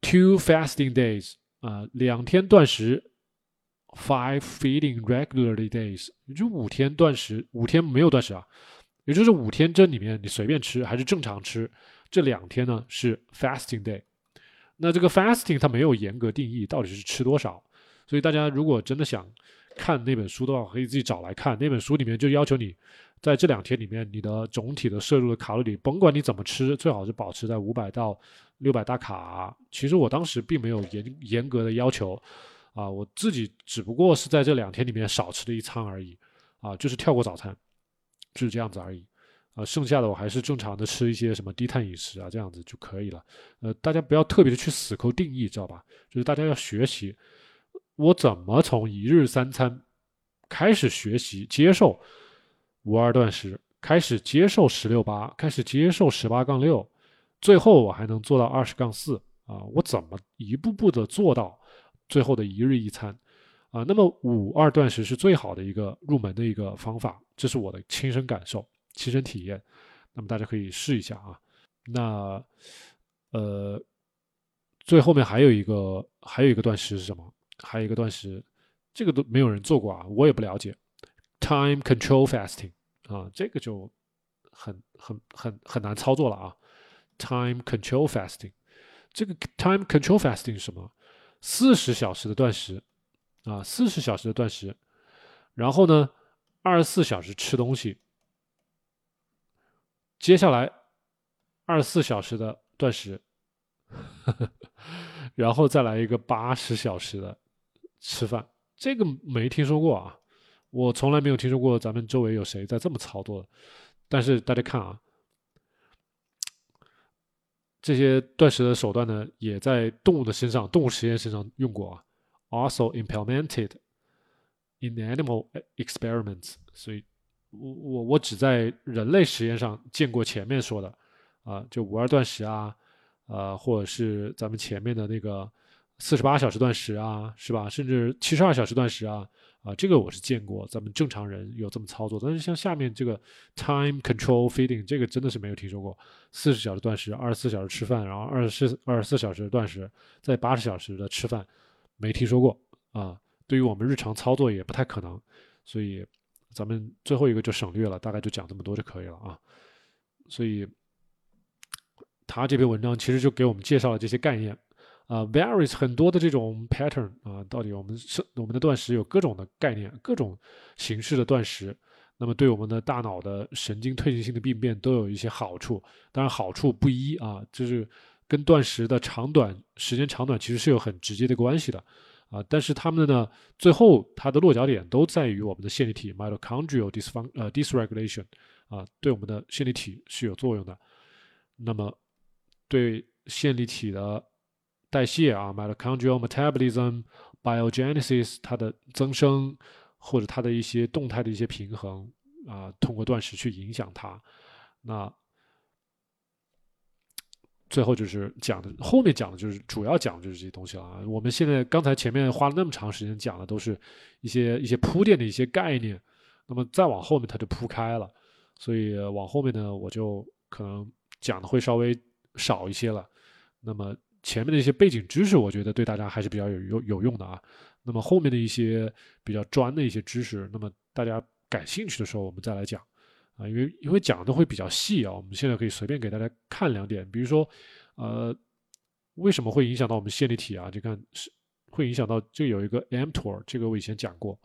S1: two fasting days 啊，两天断食，five feeding regularly days，也就五天断食，五天没有断食啊，也就是五天这里面你随便吃还是正常吃。这两天呢是 fasting day，那这个 fasting 它没有严格定义到底是吃多少，所以大家如果真的想看那本书的话，可以自己找来看。那本书里面就要求你在这两天里面，你的总体的摄入的卡路里，甭管你怎么吃，最好是保持在五百到六百大卡。其实我当时并没有严严格的要求啊，我自己只不过是在这两天里面少吃了一餐而已啊，就是跳过早餐，就是这样子而已。啊，剩下的我还是正常的吃一些什么低碳饮食啊，这样子就可以了。呃，大家不要特别的去死抠定义，知道吧？就是大家要学习，我怎么从一日三餐开始学习接受五二断食，开始接受十六八，开始接受十八杠六，最后我还能做到二十杠四啊？我怎么一步步的做到最后的一日一餐啊？那么五二断食是最好的一个入门的一个方法，这是我的亲身感受。亲身体验，那么大家可以试一下啊。那呃，最后面还有一个还有一个断食是什么？还有一个断食，这个都没有人做过啊，我也不了解。Time control fasting 啊，这个就很很很很难操作了啊。Time control fasting，这个 time control fasting 是什么？四十小时的断食啊，四十小时的断食，然后呢，二十四小时吃东西。接下来二十四小时的断食，然后再来一个八十小时的吃饭，这个没听说过啊，我从来没有听说过咱们周围有谁在这么操作的。但是大家看啊，这些断食的手段呢，也在动物的身上、动物实验身上用过啊，also implemented in animal experiments，所以。我我我只在人类实验上见过前面说的，啊，就五二断食啊，呃，或者是咱们前面的那个四十八小时断食啊，是吧？甚至七十二小时断食啊，啊，这个我是见过，咱们正常人有这么操作。但是像下面这个 time control feeding，这个真的是没有听说过。四十小时断食，二十四小时吃饭，然后二十四二十四小时断食，在八十小时的吃饭，没听说过啊。对于我们日常操作也不太可能，所以。咱们最后一个就省略了，大概就讲这么多就可以了啊。所以他这篇文章其实就给我们介绍了这些概念啊，varies 很多的这种 pattern 啊，到底我们是我们的断食有各种的概念，各种形式的断食，那么对我们的大脑的神经退行性的病变都有一些好处，当然好处不一啊，就是跟断食的长短、时间长短其实是有很直接的关系的。啊，但是他们呢，最后它的落脚点都在于我们的线粒体 mitochondrial dysfun 呃 dysregulation 啊，对我们的线粒体是有作用的。那么对线粒体的代谢啊，mitochondrial metabolism biogenesis 它的增生或者它的一些动态的一些平衡啊，通过断食去影响它。那最后就是讲的，后面讲的就是主要讲的就是这些东西了啊。我们现在刚才前面花了那么长时间讲的，都是一些一些铺垫的一些概念。那么再往后面它就铺开了，所以往后面呢，我就可能讲的会稍微少一些了。那么前面的一些背景知识，我觉得对大家还是比较有有有用的啊。那么后面的一些比较专的一些知识，那么大家感兴趣的时候，我们再来讲。啊，因为因为讲的会比较细啊，我们现在可以随便给大家看两点，比如说，呃，为什么会影响到我们线粒体啊？就看是会影响到，就有一个 mTOR，这个我以前讲过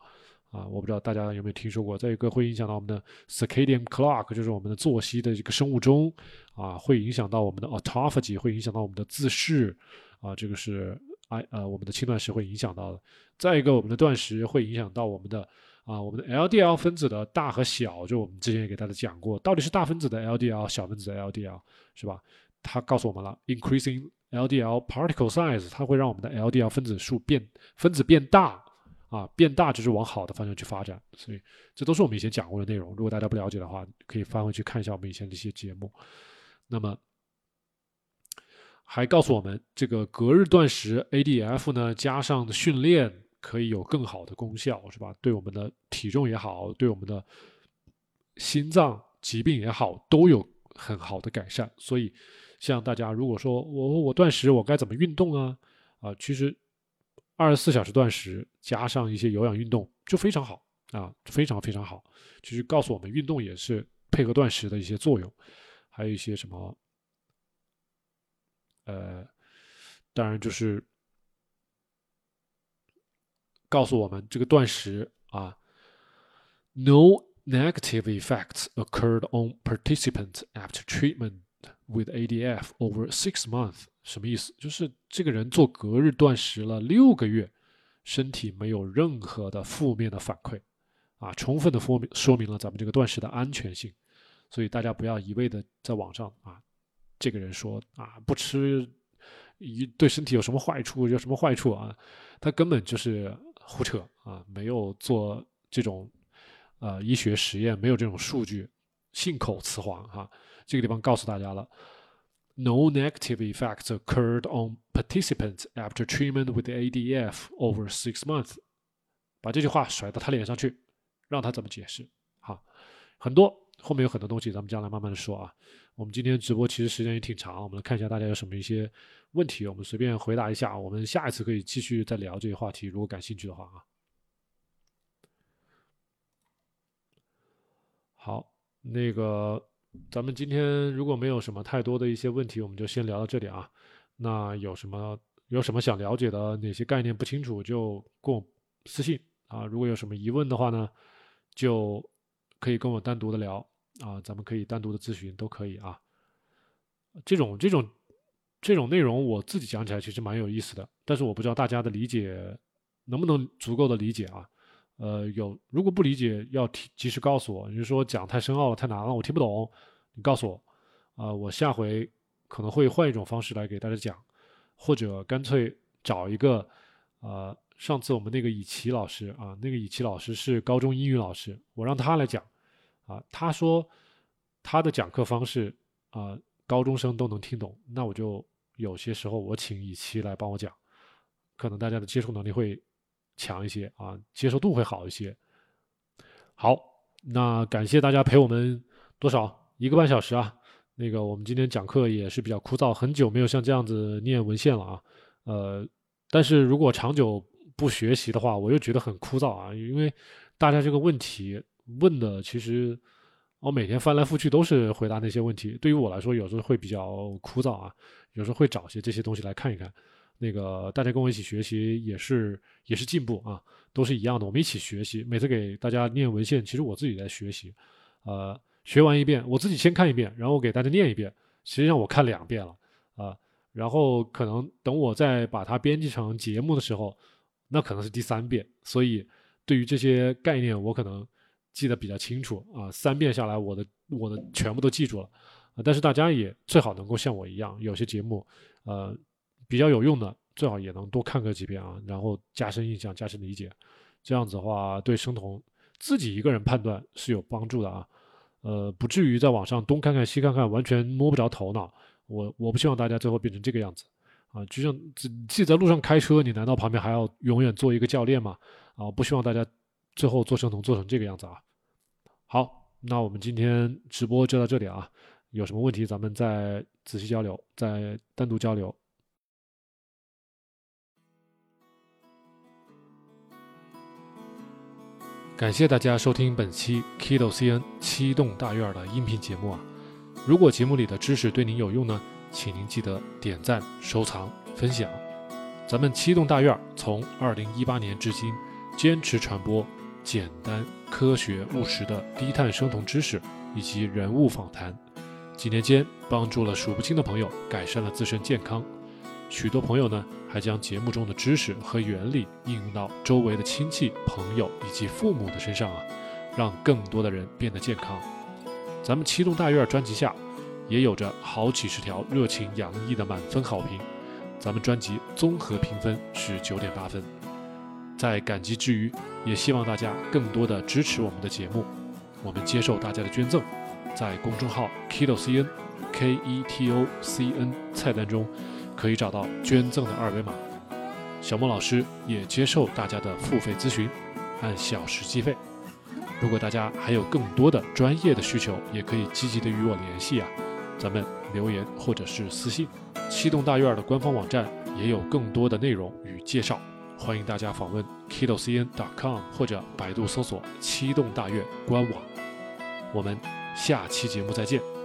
S1: 啊，我不知道大家有没有听说过。再一个会影响到我们的 circadian clock，就是我们的作息的一个生物钟啊，会影响到我们的 autophagy，会影响到我们的自噬啊，这个是哎呃我们的轻断食会影响到的。再一个，我们的断食会影响到我们的。啊，我们的 LDL 分子的大和小，就我们之前也给大家讲过，到底是大分子的 LDL，小分子的 LDL，是吧？它告诉我们了，increasing LDL particle size，它会让我们的 LDL 分子数变分子变大啊，变大就是往好的方向去发展。所以这都是我们以前讲过的内容。如果大家不了解的话，可以翻回去看一下我们以前的一些节目。那么还告诉我们，这个隔日断食 ADF 呢，加上训练可以有更好的功效，是吧？对我们的体重也好，对我们的心脏疾病也好，都有很好的改善。所以。像大家如果说我我断食我该怎么运动啊啊，其实二十四小时断食加上一些有氧运动就非常好啊，非常非常好。其实告诉我们运动也是配合断食的一些作用，还有一些什么呃，当然就是告诉我们这个断食啊，no negative effects occurred on participants after treatment。With ADF over six months，什么意思？就是这个人做隔日断食了六个月，身体没有任何的负面的反馈，啊，充分的说明说明了咱们这个断食的安全性。所以大家不要一味的在网上啊，这个人说啊不吃一对身体有什么坏处？有什么坏处啊？他根本就是胡扯啊，没有做这种呃医学实验，没有这种数据，信口雌黄哈。这个地方告诉大家了，No negative effects occurred on participants after treatment with ADF over six months。把这句话甩到他脸上去，让他怎么解释？好，很多后面有很多东西，咱们将来慢慢的说啊。我们今天直播其实时间也挺长，我们来看一下大家有什么一些问题，我们随便回答一下。我们下一次可以继续再聊这些话题，如果感兴趣的话啊。好，那个。咱们今天如果没有什么太多的一些问题，我们就先聊到这里啊。那有什么有什么想了解的哪些概念不清楚，就跟我私信啊。如果有什么疑问的话呢，就可以跟我单独的聊啊。咱们可以单独的咨询都可以啊。这种这种这种内容我自己讲起来其实蛮有意思的，但是我不知道大家的理解能不能足够的理解啊。呃，有如果不理解，要提及时告诉我。你说讲太深奥了，太难了，我听不懂，你告诉我，啊，我下回可能会换一种方式来给大家讲，或者干脆找一个，呃，上次我们那个以奇老师啊，那个以奇老师是高中英语老师，我让他来讲，啊，他说他的讲课方式啊，高中生都能听懂，那我就有些时候我请以奇来帮我讲，可能大家的接受能力会。强一些啊，接受度会好一些。好，那感谢大家陪我们多少一个半小时啊。那个我们今天讲课也是比较枯燥，很久没有像这样子念文献了啊。呃，但是如果长久不学习的话，我又觉得很枯燥啊。因为大家这个问题问的，其实我每天翻来覆去都是回答那些问题。对于我来说，有时候会比较枯燥啊。有时候会找些这些东西来看一看。那个大家跟我一起学习也是也是进步啊，都是一样的，我们一起学习。每次给大家念文献，其实我自己在学习，呃，学完一遍，我自己先看一遍，然后给大家念一遍，实际上我看两遍了啊。然后可能等我再把它编辑成节目的时候，那可能是第三遍。所以对于这些概念，我可能记得比较清楚啊。三遍下来，我的我的全部都记住了。啊但是大家也最好能够像我一样，有些节目，呃。比较有用的，最好也能多看个几遍啊，然后加深印象、加深理解，这样子的话对生酮自己一个人判断是有帮助的啊。呃，不至于在网上东看看西看看，完全摸不着头脑。我我不希望大家最后变成这个样子啊。就像自自己在路上开车，你难道旁边还要永远做一个教练吗？啊，不希望大家最后做生酮做成这个样子啊。好，那我们今天直播就到这里啊。有什么问题咱们再仔细交流，再单独交流。感谢大家收听本期 Kido CN 七栋大院的音频节目啊！如果节目里的知识对您有用呢，请您记得点赞、收藏、分享。咱们七栋大院从二零一八年至今，坚持传播简单、科学、务实的低碳生酮知识以及人物访谈，几年间帮助了数不清的朋友改善了自身健康。许多朋友呢，还将节目中的知识和原理应用到周围的亲戚、朋友以及父母的身上啊，让更多的人变得健康。咱们七栋大院专辑下也有着好几十条热情洋溢的满分好评。咱们专辑综合评分是九点八分。在感激之余，也希望大家更多的支持我们的节目。我们接受大家的捐赠，在公众号 ketocn k e t o c n 菜单中可以找到捐赠的二维码。小莫老师也接受大家的付费咨询，按小时计费。如果大家还有更多的专业的需求，也可以积极的与我联系啊，咱们留言或者是私信。七栋大院的官方网站也有更多的内容与介绍，欢迎大家访问 kitocn.com 或者百度搜索“七栋大院”官网。我们下期节目再见。